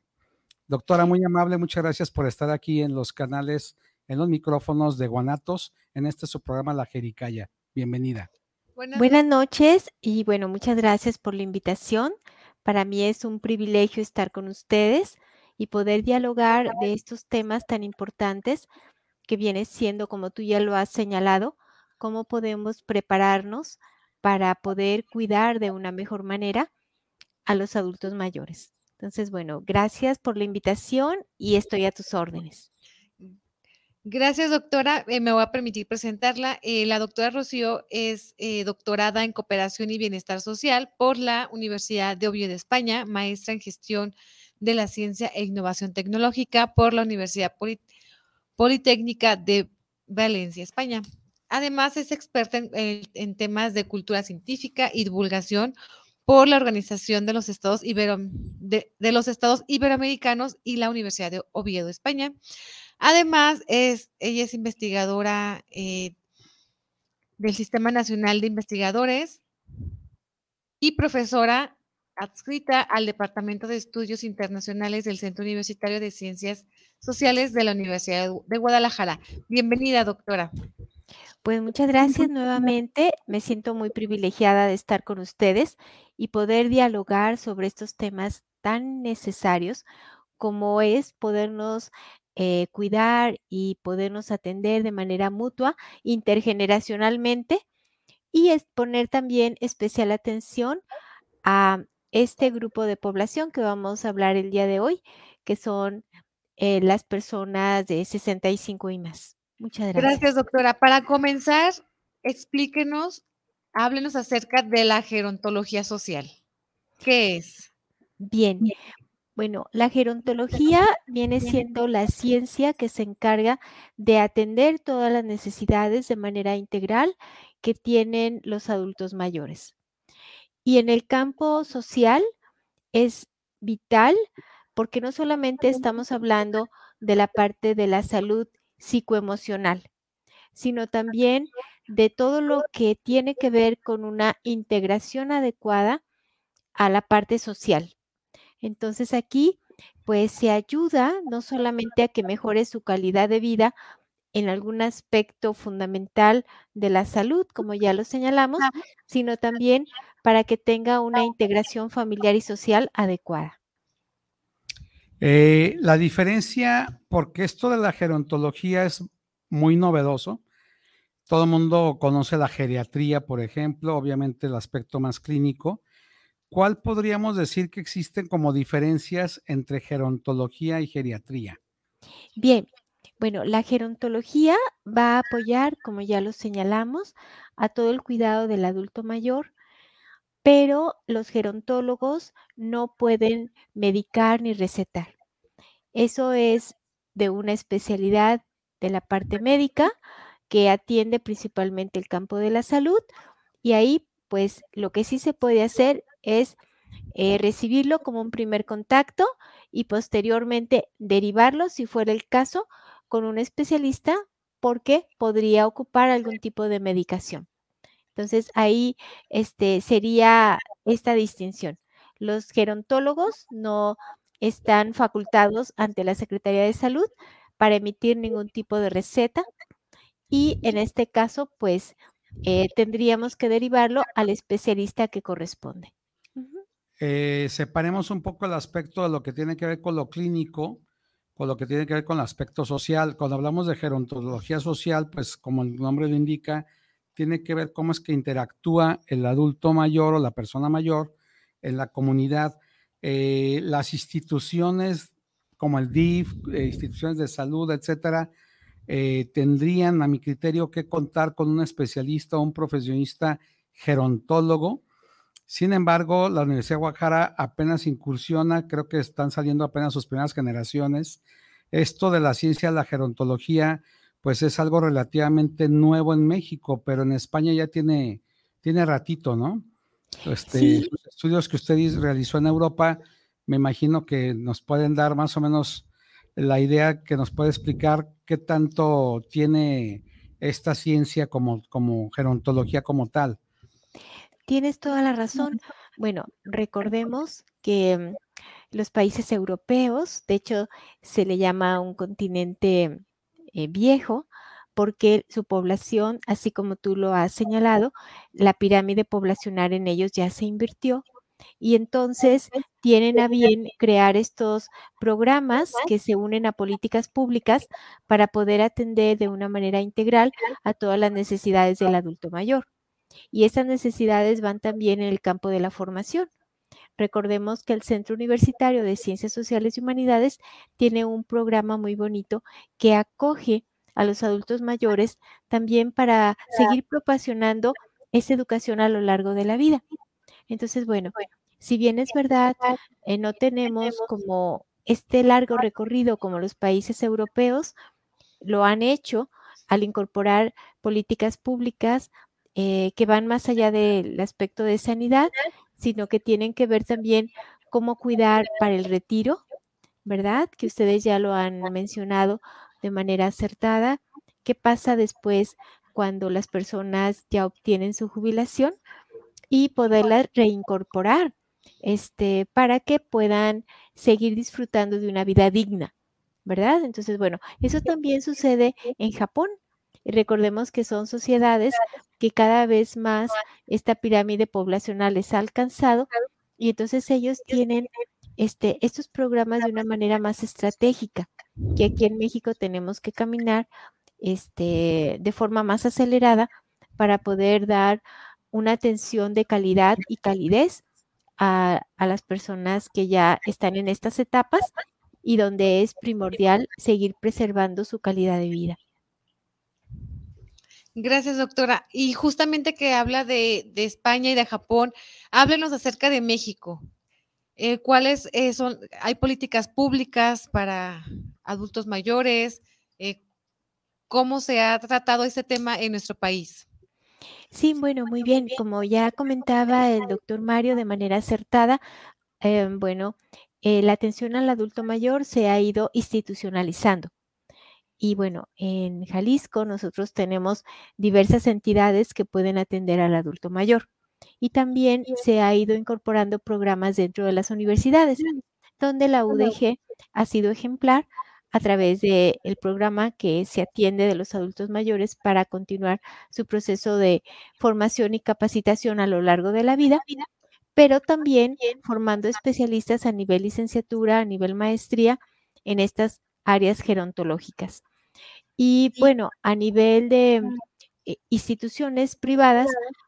Speaker 4: Doctora, muy amable, muchas gracias por estar aquí en los canales, en los micrófonos de Guanatos, en este su programa La Jericaya. Bienvenida.
Speaker 7: Buenas noches y bueno, muchas gracias por la invitación. Para mí es un privilegio estar con ustedes y poder dialogar de estos temas tan importantes que viene siendo, como tú ya lo has señalado, cómo podemos prepararnos para poder cuidar de una mejor manera a los adultos mayores. Entonces, bueno, gracias por la invitación y estoy a tus órdenes.
Speaker 5: Gracias, doctora. Eh, me voy a permitir presentarla. Eh, la doctora Rocío es eh, doctorada en cooperación y bienestar social por la Universidad de Oviedo de España, maestra en gestión de la ciencia e innovación tecnológica por la Universidad Politécnica de Valencia, España. Además, es experta en temas de cultura científica y divulgación por la Organización de los Estados, de, los Estados Iberoamericanos y la Universidad de Oviedo, España. Además, es, ella es investigadora eh, del Sistema Nacional de Investigadores y profesora adscrita al Departamento de Estudios Internacionales del Centro Universitario de Ciencias Sociales de la Universidad de Guadalajara. Bienvenida, doctora.
Speaker 7: Pues muchas gracias nuevamente. Me siento muy privilegiada de estar con ustedes y poder dialogar sobre estos temas tan necesarios como es podernos eh, cuidar y podernos atender de manera mutua, intergeneracionalmente, y poner también especial atención a este grupo de población que vamos a hablar el día de hoy, que son eh, las personas de 65 y más. Muchas gracias.
Speaker 5: Gracias, doctora. Para comenzar, explíquenos, háblenos acerca de la gerontología social. ¿Qué es?
Speaker 7: Bien. Bueno, la gerontología viene siendo la ciencia que se encarga de atender todas las necesidades de manera integral que tienen los adultos mayores. Y en el campo social es vital porque no solamente estamos hablando de la parte de la salud psicoemocional, sino también de todo lo que tiene que ver con una integración adecuada a la parte social. Entonces aquí, pues se ayuda no solamente a que mejore su calidad de vida en algún aspecto fundamental de la salud, como ya lo señalamos, sino también para que tenga una integración familiar y social adecuada.
Speaker 4: Eh, la diferencia, porque esto de la gerontología es muy novedoso. Todo el mundo conoce la geriatría, por ejemplo, obviamente el aspecto más clínico. ¿cuál podríamos decir que existen como diferencias entre gerontología y geriatría?
Speaker 7: Bien, bueno, la gerontología va a apoyar, como ya lo señalamos, a todo el cuidado del adulto mayor, pero los gerontólogos no pueden medicar ni recetar. Eso es de una especialidad de la parte médica que atiende principalmente el campo de la salud y ahí pues lo que sí se puede hacer es eh, recibirlo como un primer contacto y posteriormente derivarlo, si fuera el caso, con un especialista porque podría ocupar algún tipo de medicación. Entonces ahí este, sería esta distinción. Los gerontólogos no están facultados ante la Secretaría de Salud para emitir ningún tipo de receta y en este caso pues eh, tendríamos que derivarlo al especialista que corresponde.
Speaker 4: Eh, separemos un poco el aspecto de lo que tiene que ver con lo clínico, con lo que tiene que ver con el aspecto social. Cuando hablamos de gerontología social, pues como el nombre lo indica, tiene que ver cómo es que interactúa el adulto mayor o la persona mayor en la comunidad. Eh, las instituciones como el DIF, eh, instituciones de salud, etcétera, tendrían, a mi criterio, que contar con un especialista o un profesionista gerontólogo sin embargo, la Universidad de Guadalajara apenas incursiona, creo que están saliendo apenas sus primeras generaciones. Esto de la ciencia de la gerontología, pues es algo relativamente nuevo en México, pero en España ya tiene, tiene ratito, ¿no? Este, Los estudios que usted realizó en Europa, me imagino que nos pueden dar más o menos la idea que nos puede explicar qué tanto tiene esta ciencia como, como gerontología como tal.
Speaker 7: Tienes toda la razón. Bueno, recordemos que mm, los países europeos, de hecho, se le llama un continente eh, viejo porque su población, así como tú lo has señalado, la pirámide poblacional en ellos ya se invirtió. Y entonces tienen a bien crear estos programas que se unen a políticas públicas para poder atender de una manera integral a todas las necesidades del adulto mayor. Y esas necesidades van también en el campo de la formación. Recordemos que el Centro Universitario de Ciencias Sociales y Humanidades tiene un programa muy bonito que acoge a los adultos mayores también para seguir proporcionando esa educación a lo largo de la vida. Entonces, bueno, si bien es verdad, eh, no tenemos como este largo recorrido como los países europeos lo han hecho al incorporar políticas públicas eh, que van más allá del aspecto de sanidad, sino que tienen que ver también cómo cuidar para el retiro, ¿verdad? Que ustedes ya lo han mencionado de manera acertada. ¿Qué pasa después cuando las personas ya obtienen su jubilación? Y poderla reincorporar este, para que puedan seguir disfrutando de una vida digna, ¿verdad? Entonces, bueno, eso también sucede en Japón. Y recordemos que son sociedades que cada vez más esta pirámide poblacional les ha alcanzado y entonces ellos tienen este, estos programas de una manera más estratégica, que aquí en México tenemos que caminar este, de forma más acelerada para poder dar una atención de calidad y calidez a, a las personas que ya están en estas etapas y donde es primordial seguir preservando su calidad de vida.
Speaker 5: Gracias, doctora. Y justamente que habla de, España y de Japón, háblenos acerca de México. Eh, ¿Cuáles eh, son? ¿Hay políticas públicas para adultos mayores? Eh, ¿Cómo se ha tratado este tema en nuestro país?
Speaker 7: Sí, bueno, muy bien. Como ya comentaba el doctor Mario de manera acertada, em, bueno, la atención al adulto mayor se ha ido institucionalizando. Y bueno, en Jalisco nosotros tenemos diversas entidades que pueden atender al adulto mayor. Y también se ha ido incorporando programas dentro de las universidades, donde la UDG ha sido ejemplar a través del programa que se atiende de los adultos mayores para continuar su proceso de formación y capacitación a lo largo de la vida, pero también formando especialistas a nivel licenciatura, a nivel maestría en estas áreas gerontológicas. Y bueno, a nivel de eh, instituciones privadas,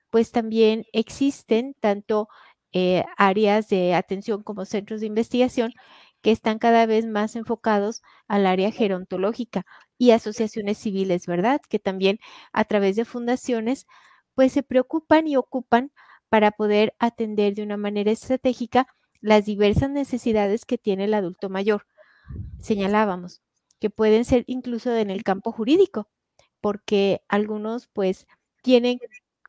Speaker 7: pues también existen tanto eh, áreas de atención como centros de investigación que están cada vez más enfocados al área gerontológica y asociaciones civiles, ¿verdad? Que también a través de fundaciones, pues se preocupan y ocupan para poder atender de una manera estratégica las diversas necesidades que tiene el adulto mayor. Señalábamos que pueden ser incluso en el campo jurídico, porque algunos pues tienen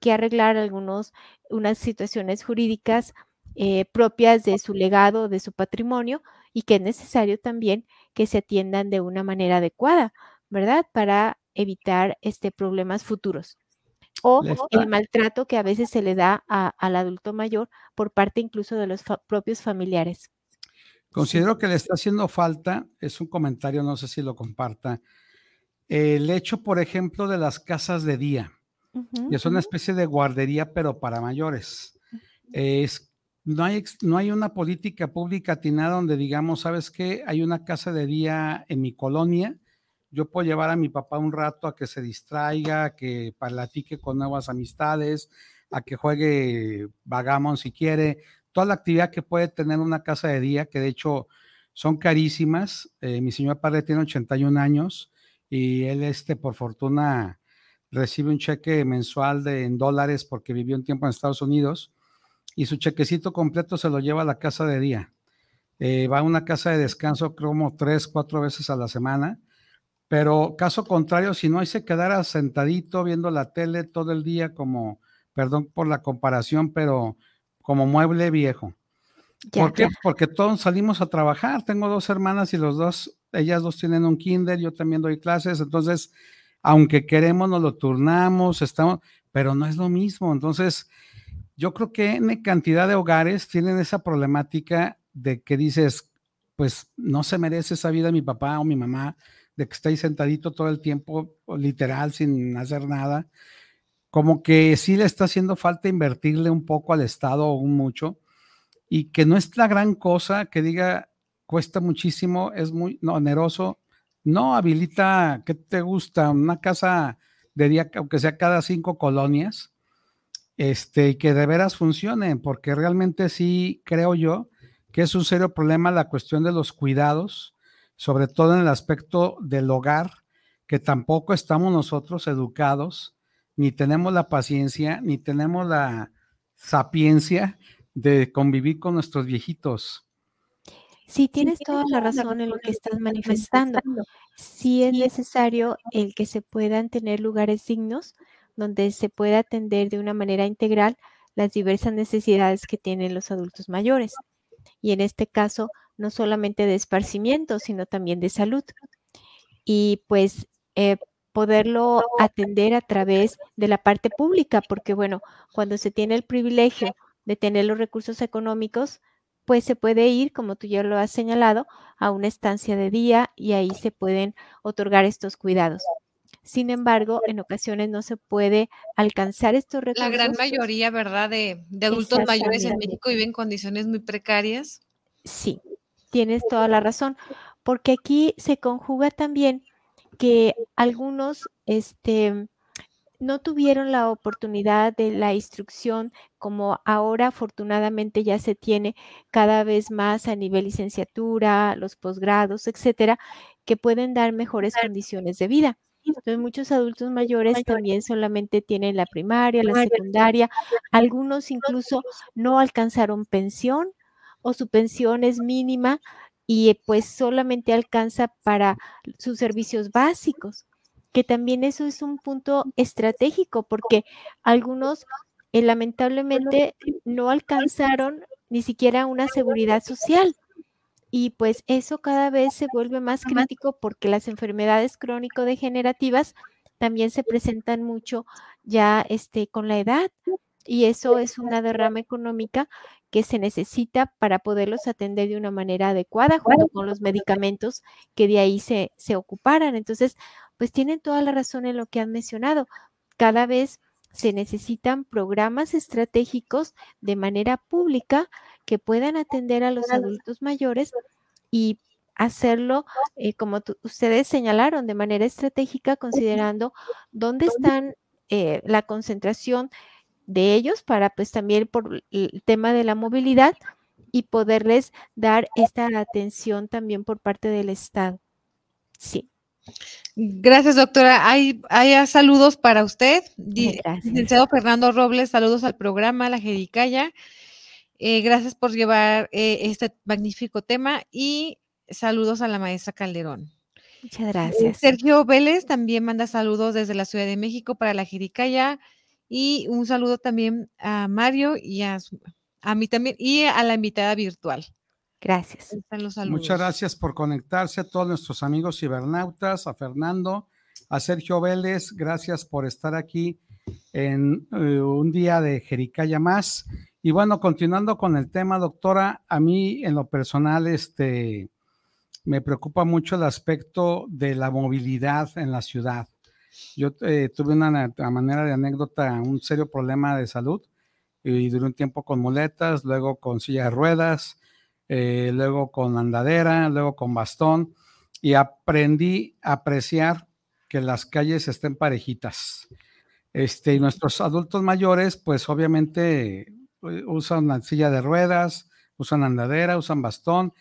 Speaker 7: que arreglar algunos, unas situaciones jurídicas eh, propias de su legado, de su patrimonio, y que es necesario también que se atiendan de una manera adecuada, ¿verdad? Para evitar este, problemas futuros. O el maltrato que a veces se le da al adulto mayor por parte incluso de los propios familiares.
Speaker 4: Considero que le está haciendo falta, es un comentario, no sé si lo comparta, el hecho, por ejemplo, de las casas de día, que es una especie de guardería, pero para mayores. Es no hay, no hay una política pública atinada donde digamos, ¿sabes qué? Hay una casa de día en mi colonia, yo puedo llevar a mi papá un rato a que se distraiga, a que platique con nuevas amistades, a que juegue vagamon si quiere, toda la actividad que puede tener una casa de día, que de hecho son carísimas. Eh, mi señor padre tiene 81 años y él, este, por fortuna, recibe un cheque mensual de, en dólares porque vivió un tiempo en Estados Unidos y su chequecito completo se lo lleva a la casa de día. Eh, va a una casa de descanso como tres, cuatro veces a la semana, pero caso contrario, si no, ahí se quedara sentadito viendo la tele todo el día como, perdón por la comparación, pero como mueble viejo. ¿Por qué? Porque todos salimos a trabajar. Tengo dos hermanas y los dos, ellas dos tienen un kinder, yo también doy clases, entonces, aunque queremos, nos lo turnamos, estamos, pero no es lo mismo. Entonces, yo creo que en cantidad de hogares tienen esa problemática de que dices, pues no se merece esa vida mi papá o mi mamá, de que está ahí sentadito todo el tiempo, literal, sin hacer nada. Como que sí le está haciendo falta invertirle un poco al Estado o mucho, y que no es la gran cosa que diga, cuesta muchísimo, es muy oneroso, no habilita, ¿qué te gusta? Una casa de día, aunque sea cada cinco colonias, este, que de veras funcionen, porque realmente sí creo yo que es un serio problema la cuestión de los cuidados, sobre todo en el aspecto del hogar, que tampoco estamos nosotros educados, ni tenemos la paciencia, ni tenemos la sapiencia de convivir con nuestros viejitos.
Speaker 7: Sí, tienes toda la razón en lo que estás manifestando. Sí es necesario el que se puedan tener lugares dignos donde se puede atender de una manera integral las diversas necesidades que tienen los adultos mayores. Y en este caso, no solamente de esparcimiento, sino también de salud. Y pues eh, poderlo atender a través de la parte pública, porque bueno, cuando se tiene el privilegio de tener los recursos económicos, pues se puede ir, como tú ya lo has señalado, a una estancia de día y ahí se pueden otorgar estos cuidados. Sin embargo, en ocasiones no se puede alcanzar estos recursos.
Speaker 5: La gran mayoría, ¿verdad?, de, adultos mayores en México viven en condiciones muy precarias.
Speaker 7: Sí, tienes toda la razón, porque aquí se conjuga también que algunos este, no tuvieron la oportunidad de la instrucción como ahora afortunadamente ya se tiene cada vez más a nivel licenciatura, los posgrados, etcétera, que pueden dar mejores condiciones de vida. Entonces, muchos adultos mayores también solamente tienen la primaria, la secundaria, algunos incluso no alcanzaron pensión o su pensión es mínima y pues solamente alcanza para sus servicios básicos, que también eso es un punto estratégico porque algunos eh, lamentablemente no alcanzaron ni siquiera una seguridad social. Y pues eso cada vez se vuelve más crítico porque las enfermedades crónico-degenerativas también se presentan mucho ya este, con la edad y eso es una derrama económica que se necesita para poderlos atender de una manera adecuada junto con los medicamentos que de ahí se, se ocuparan. Entonces, pues tienen toda la razón en lo que han mencionado. Cada vez se necesitan programas estratégicos de manera pública que puedan atender a los adultos mayores y hacerlo, eh, como ustedes señalaron, de manera estratégica, considerando dónde están eh, la concentración de ellos para pues también por el tema de la movilidad y poderles dar esta atención también por parte del Estado. Sí.
Speaker 5: Gracias, doctora. Hay, hay saludos para usted. Gracias. Licenciado Fernando Robles, saludos al programa La Jericaya. Eh, gracias por llevar eh, este magnífico tema y saludos a la maestra Calderón.
Speaker 7: Muchas eh, gracias.
Speaker 5: Sergio Vélez también manda saludos desde la Ciudad de México para la Jericaya y un saludo también a Mario y a, a mí también y a la invitada virtual.
Speaker 7: Gracias.
Speaker 4: Muchas gracias por conectarse a todos nuestros amigos cibernautas, a Fernando, a Sergio Vélez, gracias por estar aquí en eh, un día de Jericaya más. Y bueno, continuando con el tema, doctora, a mí en lo personal, este, me preocupa mucho el aspecto de la movilidad en la ciudad. Yo eh, tuve una, manera de anécdota, un serio problema de salud y duré un tiempo con muletas, luego con silla de ruedas, eh, luego con andadera, luego con bastón, y aprendí a apreciar que las calles estén parejitas. Este, y nuestros adultos mayores, pues obviamente eh, usan silla de ruedas, usan andadera, usan bastón.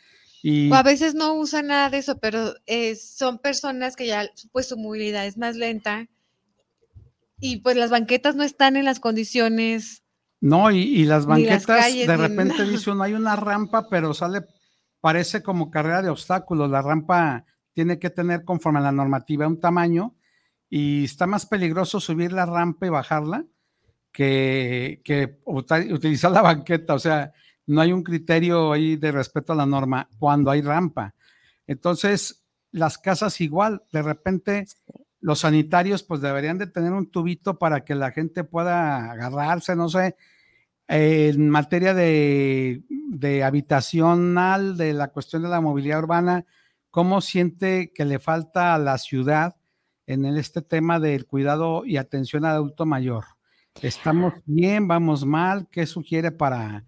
Speaker 4: Y...
Speaker 5: O a veces no usan nada de eso, pero eh, son personas que ya pues su movilidad es más lenta y pues las banquetas no están en las condiciones
Speaker 4: no, y, las banquetas, de repente dice uno, hay una rampa, pero sale, parece como carrera de obstáculos. La rampa tiene que tener conforme a la normativa un tamaño y está más peligroso subir la rampa y bajarla que, que utilizar la banqueta. O sea, no hay un criterio ahí de respeto a la norma cuando hay rampa. Entonces, las casas igual, de repente los sanitarios pues deberían de tener un tubito para que la gente pueda agarrarse, no sé, en materia de, de habitacional, de la cuestión de la movilidad urbana, ¿cómo siente que le falta a la ciudad en este tema del cuidado y atención al adulto mayor? ¿Estamos bien? ¿Vamos mal? ¿Qué sugiere para,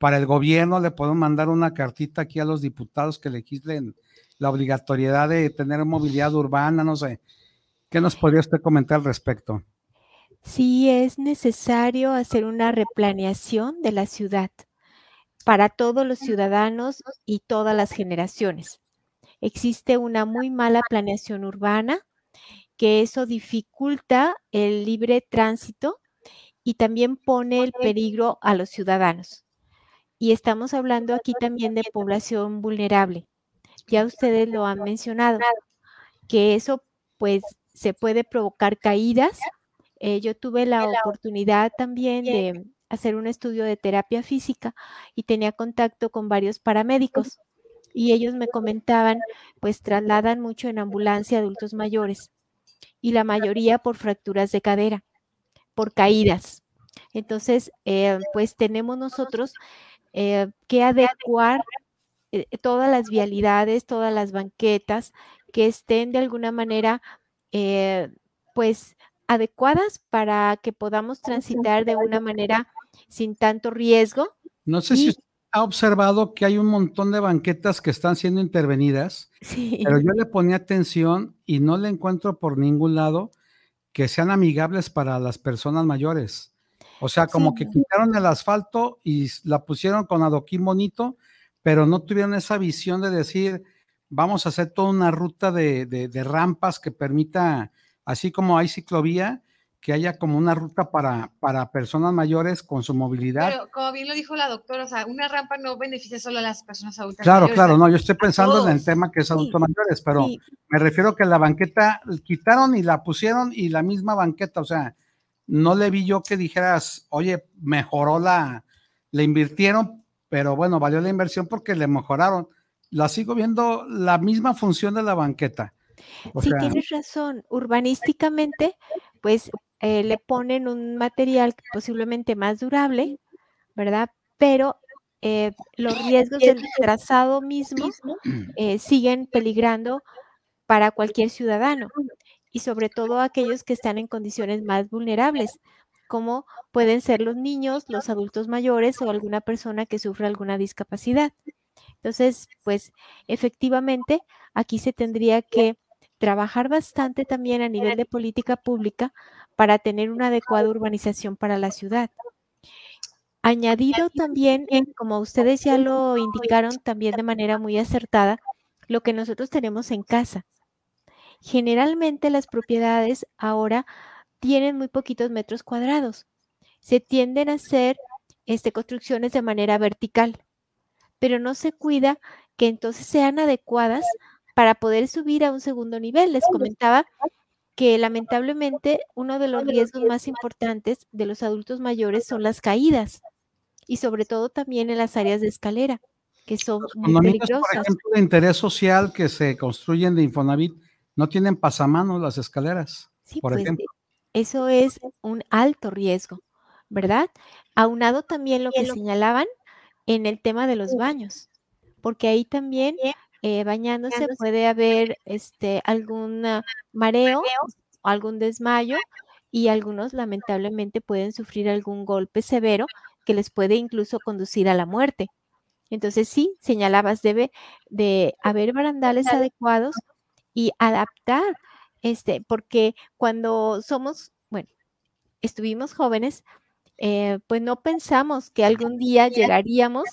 Speaker 4: para el gobierno? ¿Le podemos mandar una cartita aquí a los diputados que legislen la obligatoriedad de tener movilidad urbana? No sé. ¿Qué nos podría usted comentar al respecto?
Speaker 7: Sí, es necesario hacer una replaneación de la ciudad para todos los ciudadanos y todas las generaciones. Existe una muy mala planeación urbana que eso dificulta el libre tránsito y también pone el peligro a los ciudadanos. Y estamos hablando aquí también de población vulnerable. Ya ustedes lo han mencionado, que eso pues se puede provocar caídas. Eh, yo tuve la oportunidad también de hacer un estudio de terapia física y tenía contacto con varios paramédicos y ellos me comentaban, pues trasladan mucho en ambulancia adultos mayores y la mayoría por fracturas de cadera, por caídas. Entonces, eh, pues tenemos nosotros eh, que adecuar todas las vialidades, todas las banquetas que estén de alguna manera eh, pues adecuadas para que podamos transitar de una manera sin tanto riesgo.
Speaker 4: No sé si usted ha observado que hay un montón de banquetas que están siendo intervenidas, pero yo le ponía atención y no le encuentro por ningún lado que sean amigables para las personas mayores. O sea, como que quitaron el asfalto y la pusieron con adoquín bonito, pero no tuvieron esa visión de decir, vamos a hacer toda una ruta de, rampas que permita, así como hay ciclovía, que haya como una ruta para, para personas mayores con su movilidad.
Speaker 5: Pero como bien lo dijo la doctora, o sea, una rampa no beneficia solo a las personas adultas
Speaker 4: claro, mayores. Claro, claro, no, yo estoy pensando en el tema que es adultos mayores, pero me refiero que la banqueta quitaron y la pusieron y la misma banqueta, o sea, no le vi yo que dijeras, oye, mejoró la, le invirtieron, pero bueno, valió la inversión porque le mejoraron la sigo viendo la misma función de la banqueta.
Speaker 7: sí, tienes razón. Urbanísticamente, pues eh, le ponen un material posiblemente más durable, ¿verdad? Pero eh, los riesgos del trazado mismo eh, siguen peligrando para cualquier ciudadano y sobre todo aquellos que están en condiciones más vulnerables, como pueden ser los niños, los adultos mayores o alguna persona que sufre alguna discapacidad. Entonces, pues efectivamente, aquí se tendría que trabajar bastante también a nivel de política pública para tener una adecuada urbanización para la ciudad. Añadido también, como ustedes ya lo indicaron también de manera muy acertada, lo que nosotros tenemos en casa. Generalmente las propiedades ahora tienen muy poquitos metros cuadrados. Se tienden a hacer este, construcciones de manera vertical, pero no se cuida que entonces sean adecuadas para poder subir a un segundo nivel. Les comentaba que lamentablemente uno de los riesgos más importantes de los adultos mayores son las caídas y sobre todo también en las áreas de escalera, que son muy peligrosas.
Speaker 4: Por ejemplo, de interés social que se construyen de Infonavit, no tienen pasamanos las escaleras,
Speaker 7: sí,
Speaker 4: por
Speaker 7: pues,
Speaker 4: ejemplo.
Speaker 7: Eso es un alto riesgo, ¿verdad? Aunado también lo que señalaban en el tema de los baños, porque ahí también eh, bañándose puede haber este, algún mareo, algún desmayo y algunos lamentablemente pueden sufrir algún golpe severo que les puede incluso conducir a la muerte. Entonces sí, señalabas, debe de haber barandales adecuados y adaptar, este, porque cuando somos, bueno, estuvimos jóvenes, eh, pues no pensamos que algún día llegaríamos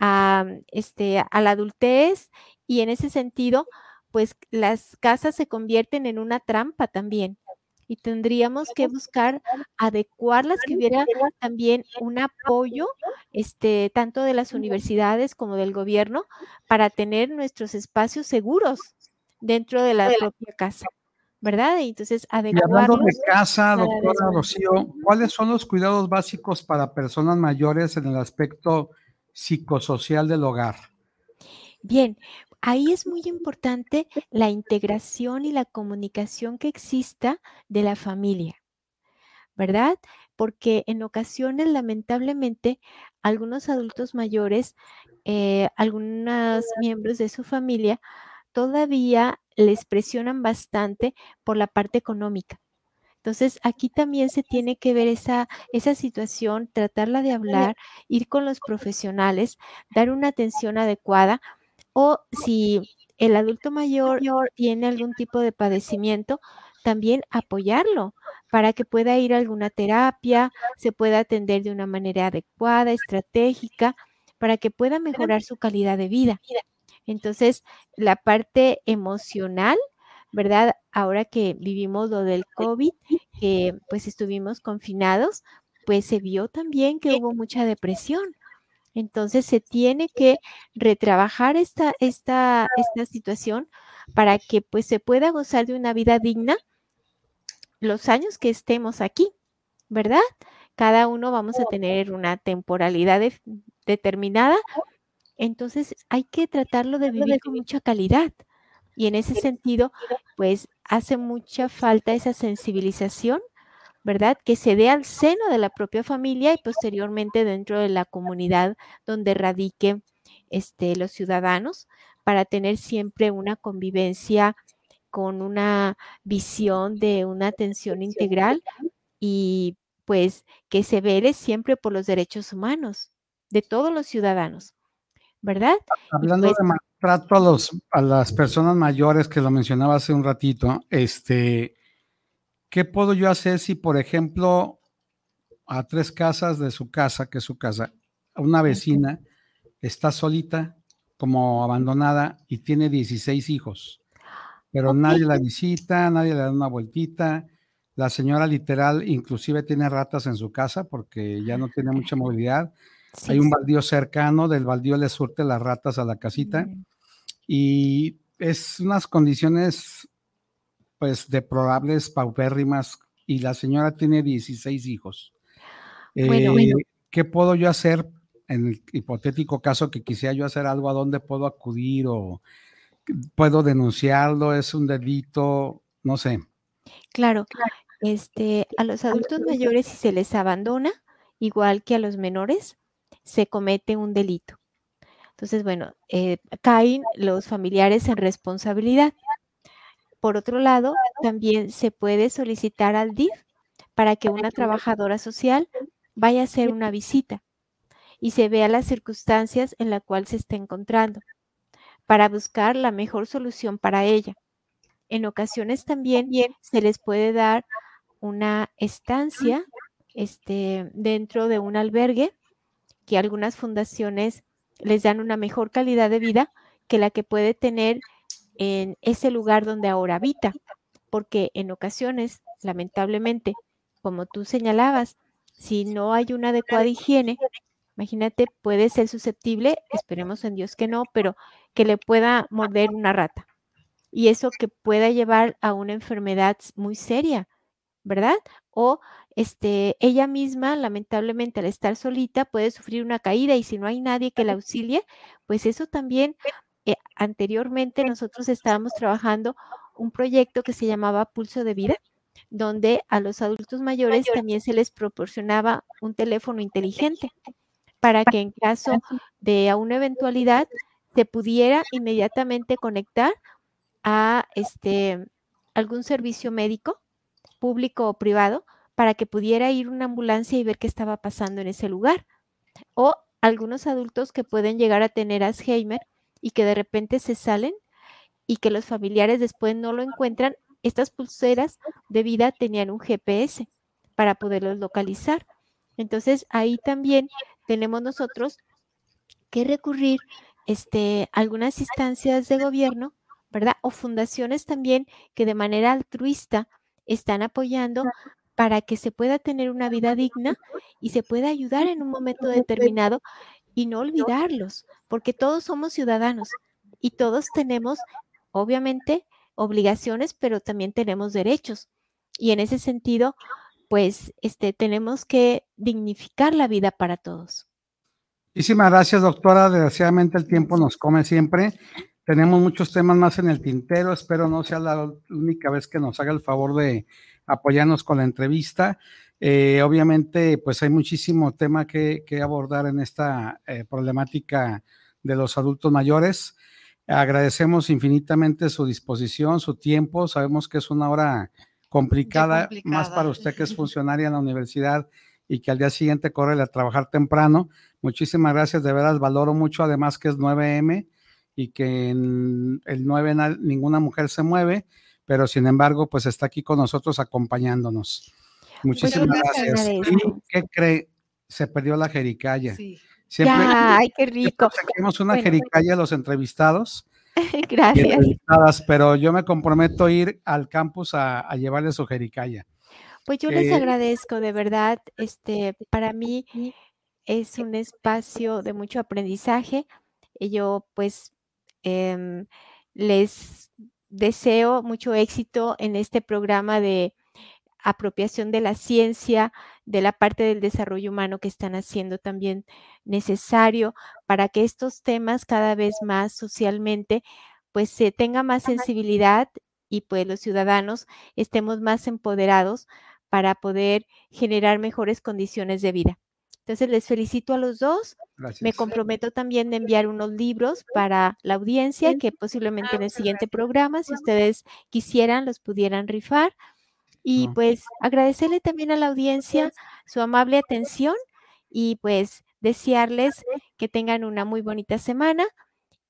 Speaker 7: a, este, a la adultez y en ese sentido, pues las casas se convierten en una trampa también y tendríamos que buscar adecuarlas, que hubiera también un apoyo, este, tanto de las universidades como del gobierno, para tener nuestros espacios seguros dentro de la propia casa. ¿Verdad? Y entonces adecuarlos.
Speaker 4: Y hablando de casa, doctora Rocío, ¿cuáles son los cuidados básicos para personas mayores en el aspecto psicosocial del hogar?
Speaker 7: Bien, ahí es muy importante la integración y la comunicación que exista de la familia, ¿verdad? Porque en ocasiones, lamentablemente, algunos adultos mayores, eh, algunos miembros de su familia, todavía les presionan bastante por la parte económica. Entonces, aquí también se tiene que ver esa, esa situación, tratarla de hablar, ir con los profesionales, dar una atención adecuada o si el adulto mayor tiene algún tipo de padecimiento, también apoyarlo para que pueda ir a alguna terapia, se pueda atender de una manera adecuada, estratégica, para que pueda mejorar su calidad de vida. Entonces, la parte emocional, ¿verdad? Ahora que vivimos lo del COVID, que pues estuvimos confinados, pues se vio también que hubo mucha depresión. Entonces se tiene que retrabajar esta, esta, esta situación para que pues se pueda gozar de una vida digna los años que estemos aquí, ¿verdad? Cada uno vamos a tener una temporalidad determinada, entonces hay que tratarlo de vivir con mucha calidad. Y en ese sentido, pues hace mucha falta esa sensibilización ¿verdad? Que se dé al seno de la propia familia y posteriormente dentro de la comunidad donde radiquen este, los ciudadanos para tener siempre una convivencia con una visión de una atención integral y pues que se vele siempre por los derechos humanos de todos los ciudadanos, ¿verdad?
Speaker 4: Hablando
Speaker 7: pues
Speaker 4: de maltrato a, los, a las personas mayores que lo mencionaba hace un ratito, este, ¿Qué puedo yo hacer si, por ejemplo, a tres casas de su casa, que es su casa, una vecina está solita, como abandonada, y tiene 16 hijos, pero nadie la visita, nadie le da una vueltita. La señora literal inclusive tiene ratas en su casa porque ya no tiene mucha movilidad. Hay un baldío cercano, del baldío le surte las ratas a la casita. Y es unas condiciones pues deplorables, paupérrimas, y la señora tiene 16 hijos. Eh, ¿Qué puedo yo hacer en el hipotético caso que quisiera yo hacer algo? ¿A dónde puedo acudir o puedo denunciarlo? ¿Es un delito? No sé.
Speaker 7: Claro, este, a los adultos mayores si se les abandona, igual que a los menores, se comete un delito. Entonces, bueno, eh, caen los familiares en responsabilidad. Por otro lado, también se puede solicitar al DIF para que una trabajadora social vaya a hacer una visita y se vea las circunstancias en las cuales se está encontrando para buscar la mejor solución para ella. En ocasiones también se les puede dar una estancia este, dentro de un albergue que algunas fundaciones les dan una mejor calidad de vida que la que puede tener en ese lugar donde ahora habita, porque en ocasiones, lamentablemente, como tú señalabas, si no hay una adecuada higiene, imagínate, puede ser susceptible, esperemos en Dios que no, pero que le pueda morder una rata. Y eso que pueda llevar a una enfermedad muy seria, ¿verdad? O este, ella misma, lamentablemente, al estar solita, puede sufrir una caída y si no hay nadie que la auxilie, pues eso también, eh, anteriormente nosotros estábamos trabajando un proyecto que se llamaba Pulso de Vida, donde a los adultos mayores también se les proporcionaba un teléfono inteligente para que en caso de una eventualidad se pudiera inmediatamente conectar a este algún servicio médico público o privado para que pudiera ir una ambulancia y ver qué estaba pasando en ese lugar. O algunos adultos que pueden llegar a tener Alzheimer y que de repente se salen y que los familiares después no lo encuentran. Estas pulseras de vida tenían un GPS para poderlos localizar. Entonces ahí también tenemos nosotros que recurrir este, a algunas instancias de gobierno, ¿verdad? O fundaciones también que de manera altruista están apoyando para que se pueda tener una vida digna y se pueda ayudar en un momento determinado y no olvidarlos, porque todos somos ciudadanos y todos tenemos, obviamente, obligaciones, pero también tenemos derechos. Y en ese sentido, pues, este, tenemos que dignificar la vida para todos.
Speaker 4: Muchísimas gracias, doctora. Desgraciadamente el tiempo nos come siempre. Tenemos muchos temas más en el tintero. Espero no sea la única vez que nos haga el favor de apoyarnos con la entrevista. Eh, obviamente, pues hay muchísimo tema que, abordar en esta eh, problemática de los adultos mayores. Agradecemos infinitamente su disposición, su tiempo. Sabemos que es una hora complicada, más para usted que es funcionaria en la universidad y que al día siguiente corre a trabajar temprano. Muchísimas gracias, de veras valoro mucho, además que es 9M y que en el 9 ninguna mujer se mueve, pero sin embargo, pues está aquí con nosotros acompañándonos. Pues Muchísimas gracias. ¿Qué cree? Se perdió la jericaya. Sí.
Speaker 7: Siempre, ay, qué rico.
Speaker 4: Tenemos una jericaya a los entrevistados.
Speaker 7: Gracias.
Speaker 4: pero yo me comprometo a ir al campus a, a llevarles su jericaya.
Speaker 7: Pues yo les eh, agradezco, de verdad. Este, para mí es un espacio de mucho aprendizaje. Y yo, pues, Em, les deseo mucho éxito en este programa de apropiación de la ciencia, de la parte del desarrollo humano que están haciendo también necesario para que estos temas cada vez más socialmente pues se tenga más sensibilidad y pues los ciudadanos estemos más empoderados para poder generar mejores condiciones de vida. Entonces les felicito a los dos. Me comprometo también de enviar unos libros para la audiencia que posiblemente en el siguiente programa, si ustedes quisieran, los pudieran rifar. Y pues agradecerle también a la audiencia su amable atención y pues desearles que tengan una muy bonita semana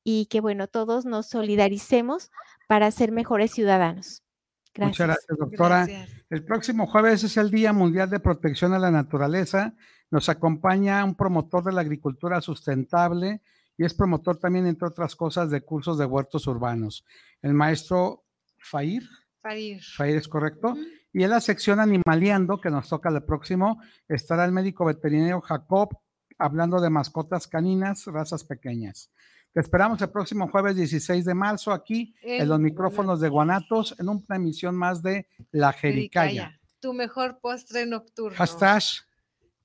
Speaker 7: y que bueno, todos nos solidaricemos para ser mejores ciudadanos.
Speaker 4: Muchas gracias, doctora. El próximo jueves es el Día Mundial de Protección a la Naturaleza nos acompaña un promotor de la agricultura sustentable y es promotor también, entre otras cosas, de cursos de huertos urbanos. El maestro Fair.
Speaker 5: Fair.
Speaker 4: Fair es correcto. Y en la sección Animaleando, que nos toca el próximo, estará el médico veterinario Jacob hablando de mascotas caninas, razas pequeñas. Te esperamos el próximo jueves 16 de marzo aquí en, los micrófonos de Guanatos en una emisión más de La Jericaya.
Speaker 5: Tu mejor postre nocturno.
Speaker 4: Hashtag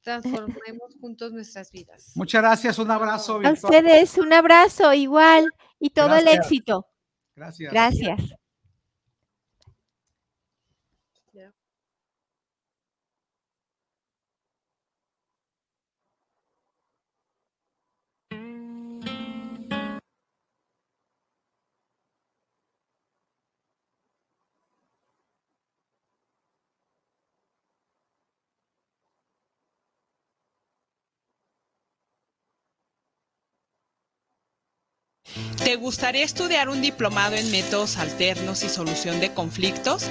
Speaker 5: transformemos juntos nuestras vidas.
Speaker 4: Muchas gracias, un abrazo.
Speaker 7: A ustedes, un abrazo igual y todo el éxito.
Speaker 4: Gracias.
Speaker 7: Gracias.
Speaker 8: ¿Te gustaría estudiar un diplomado en métodos alternos y solución de conflictos?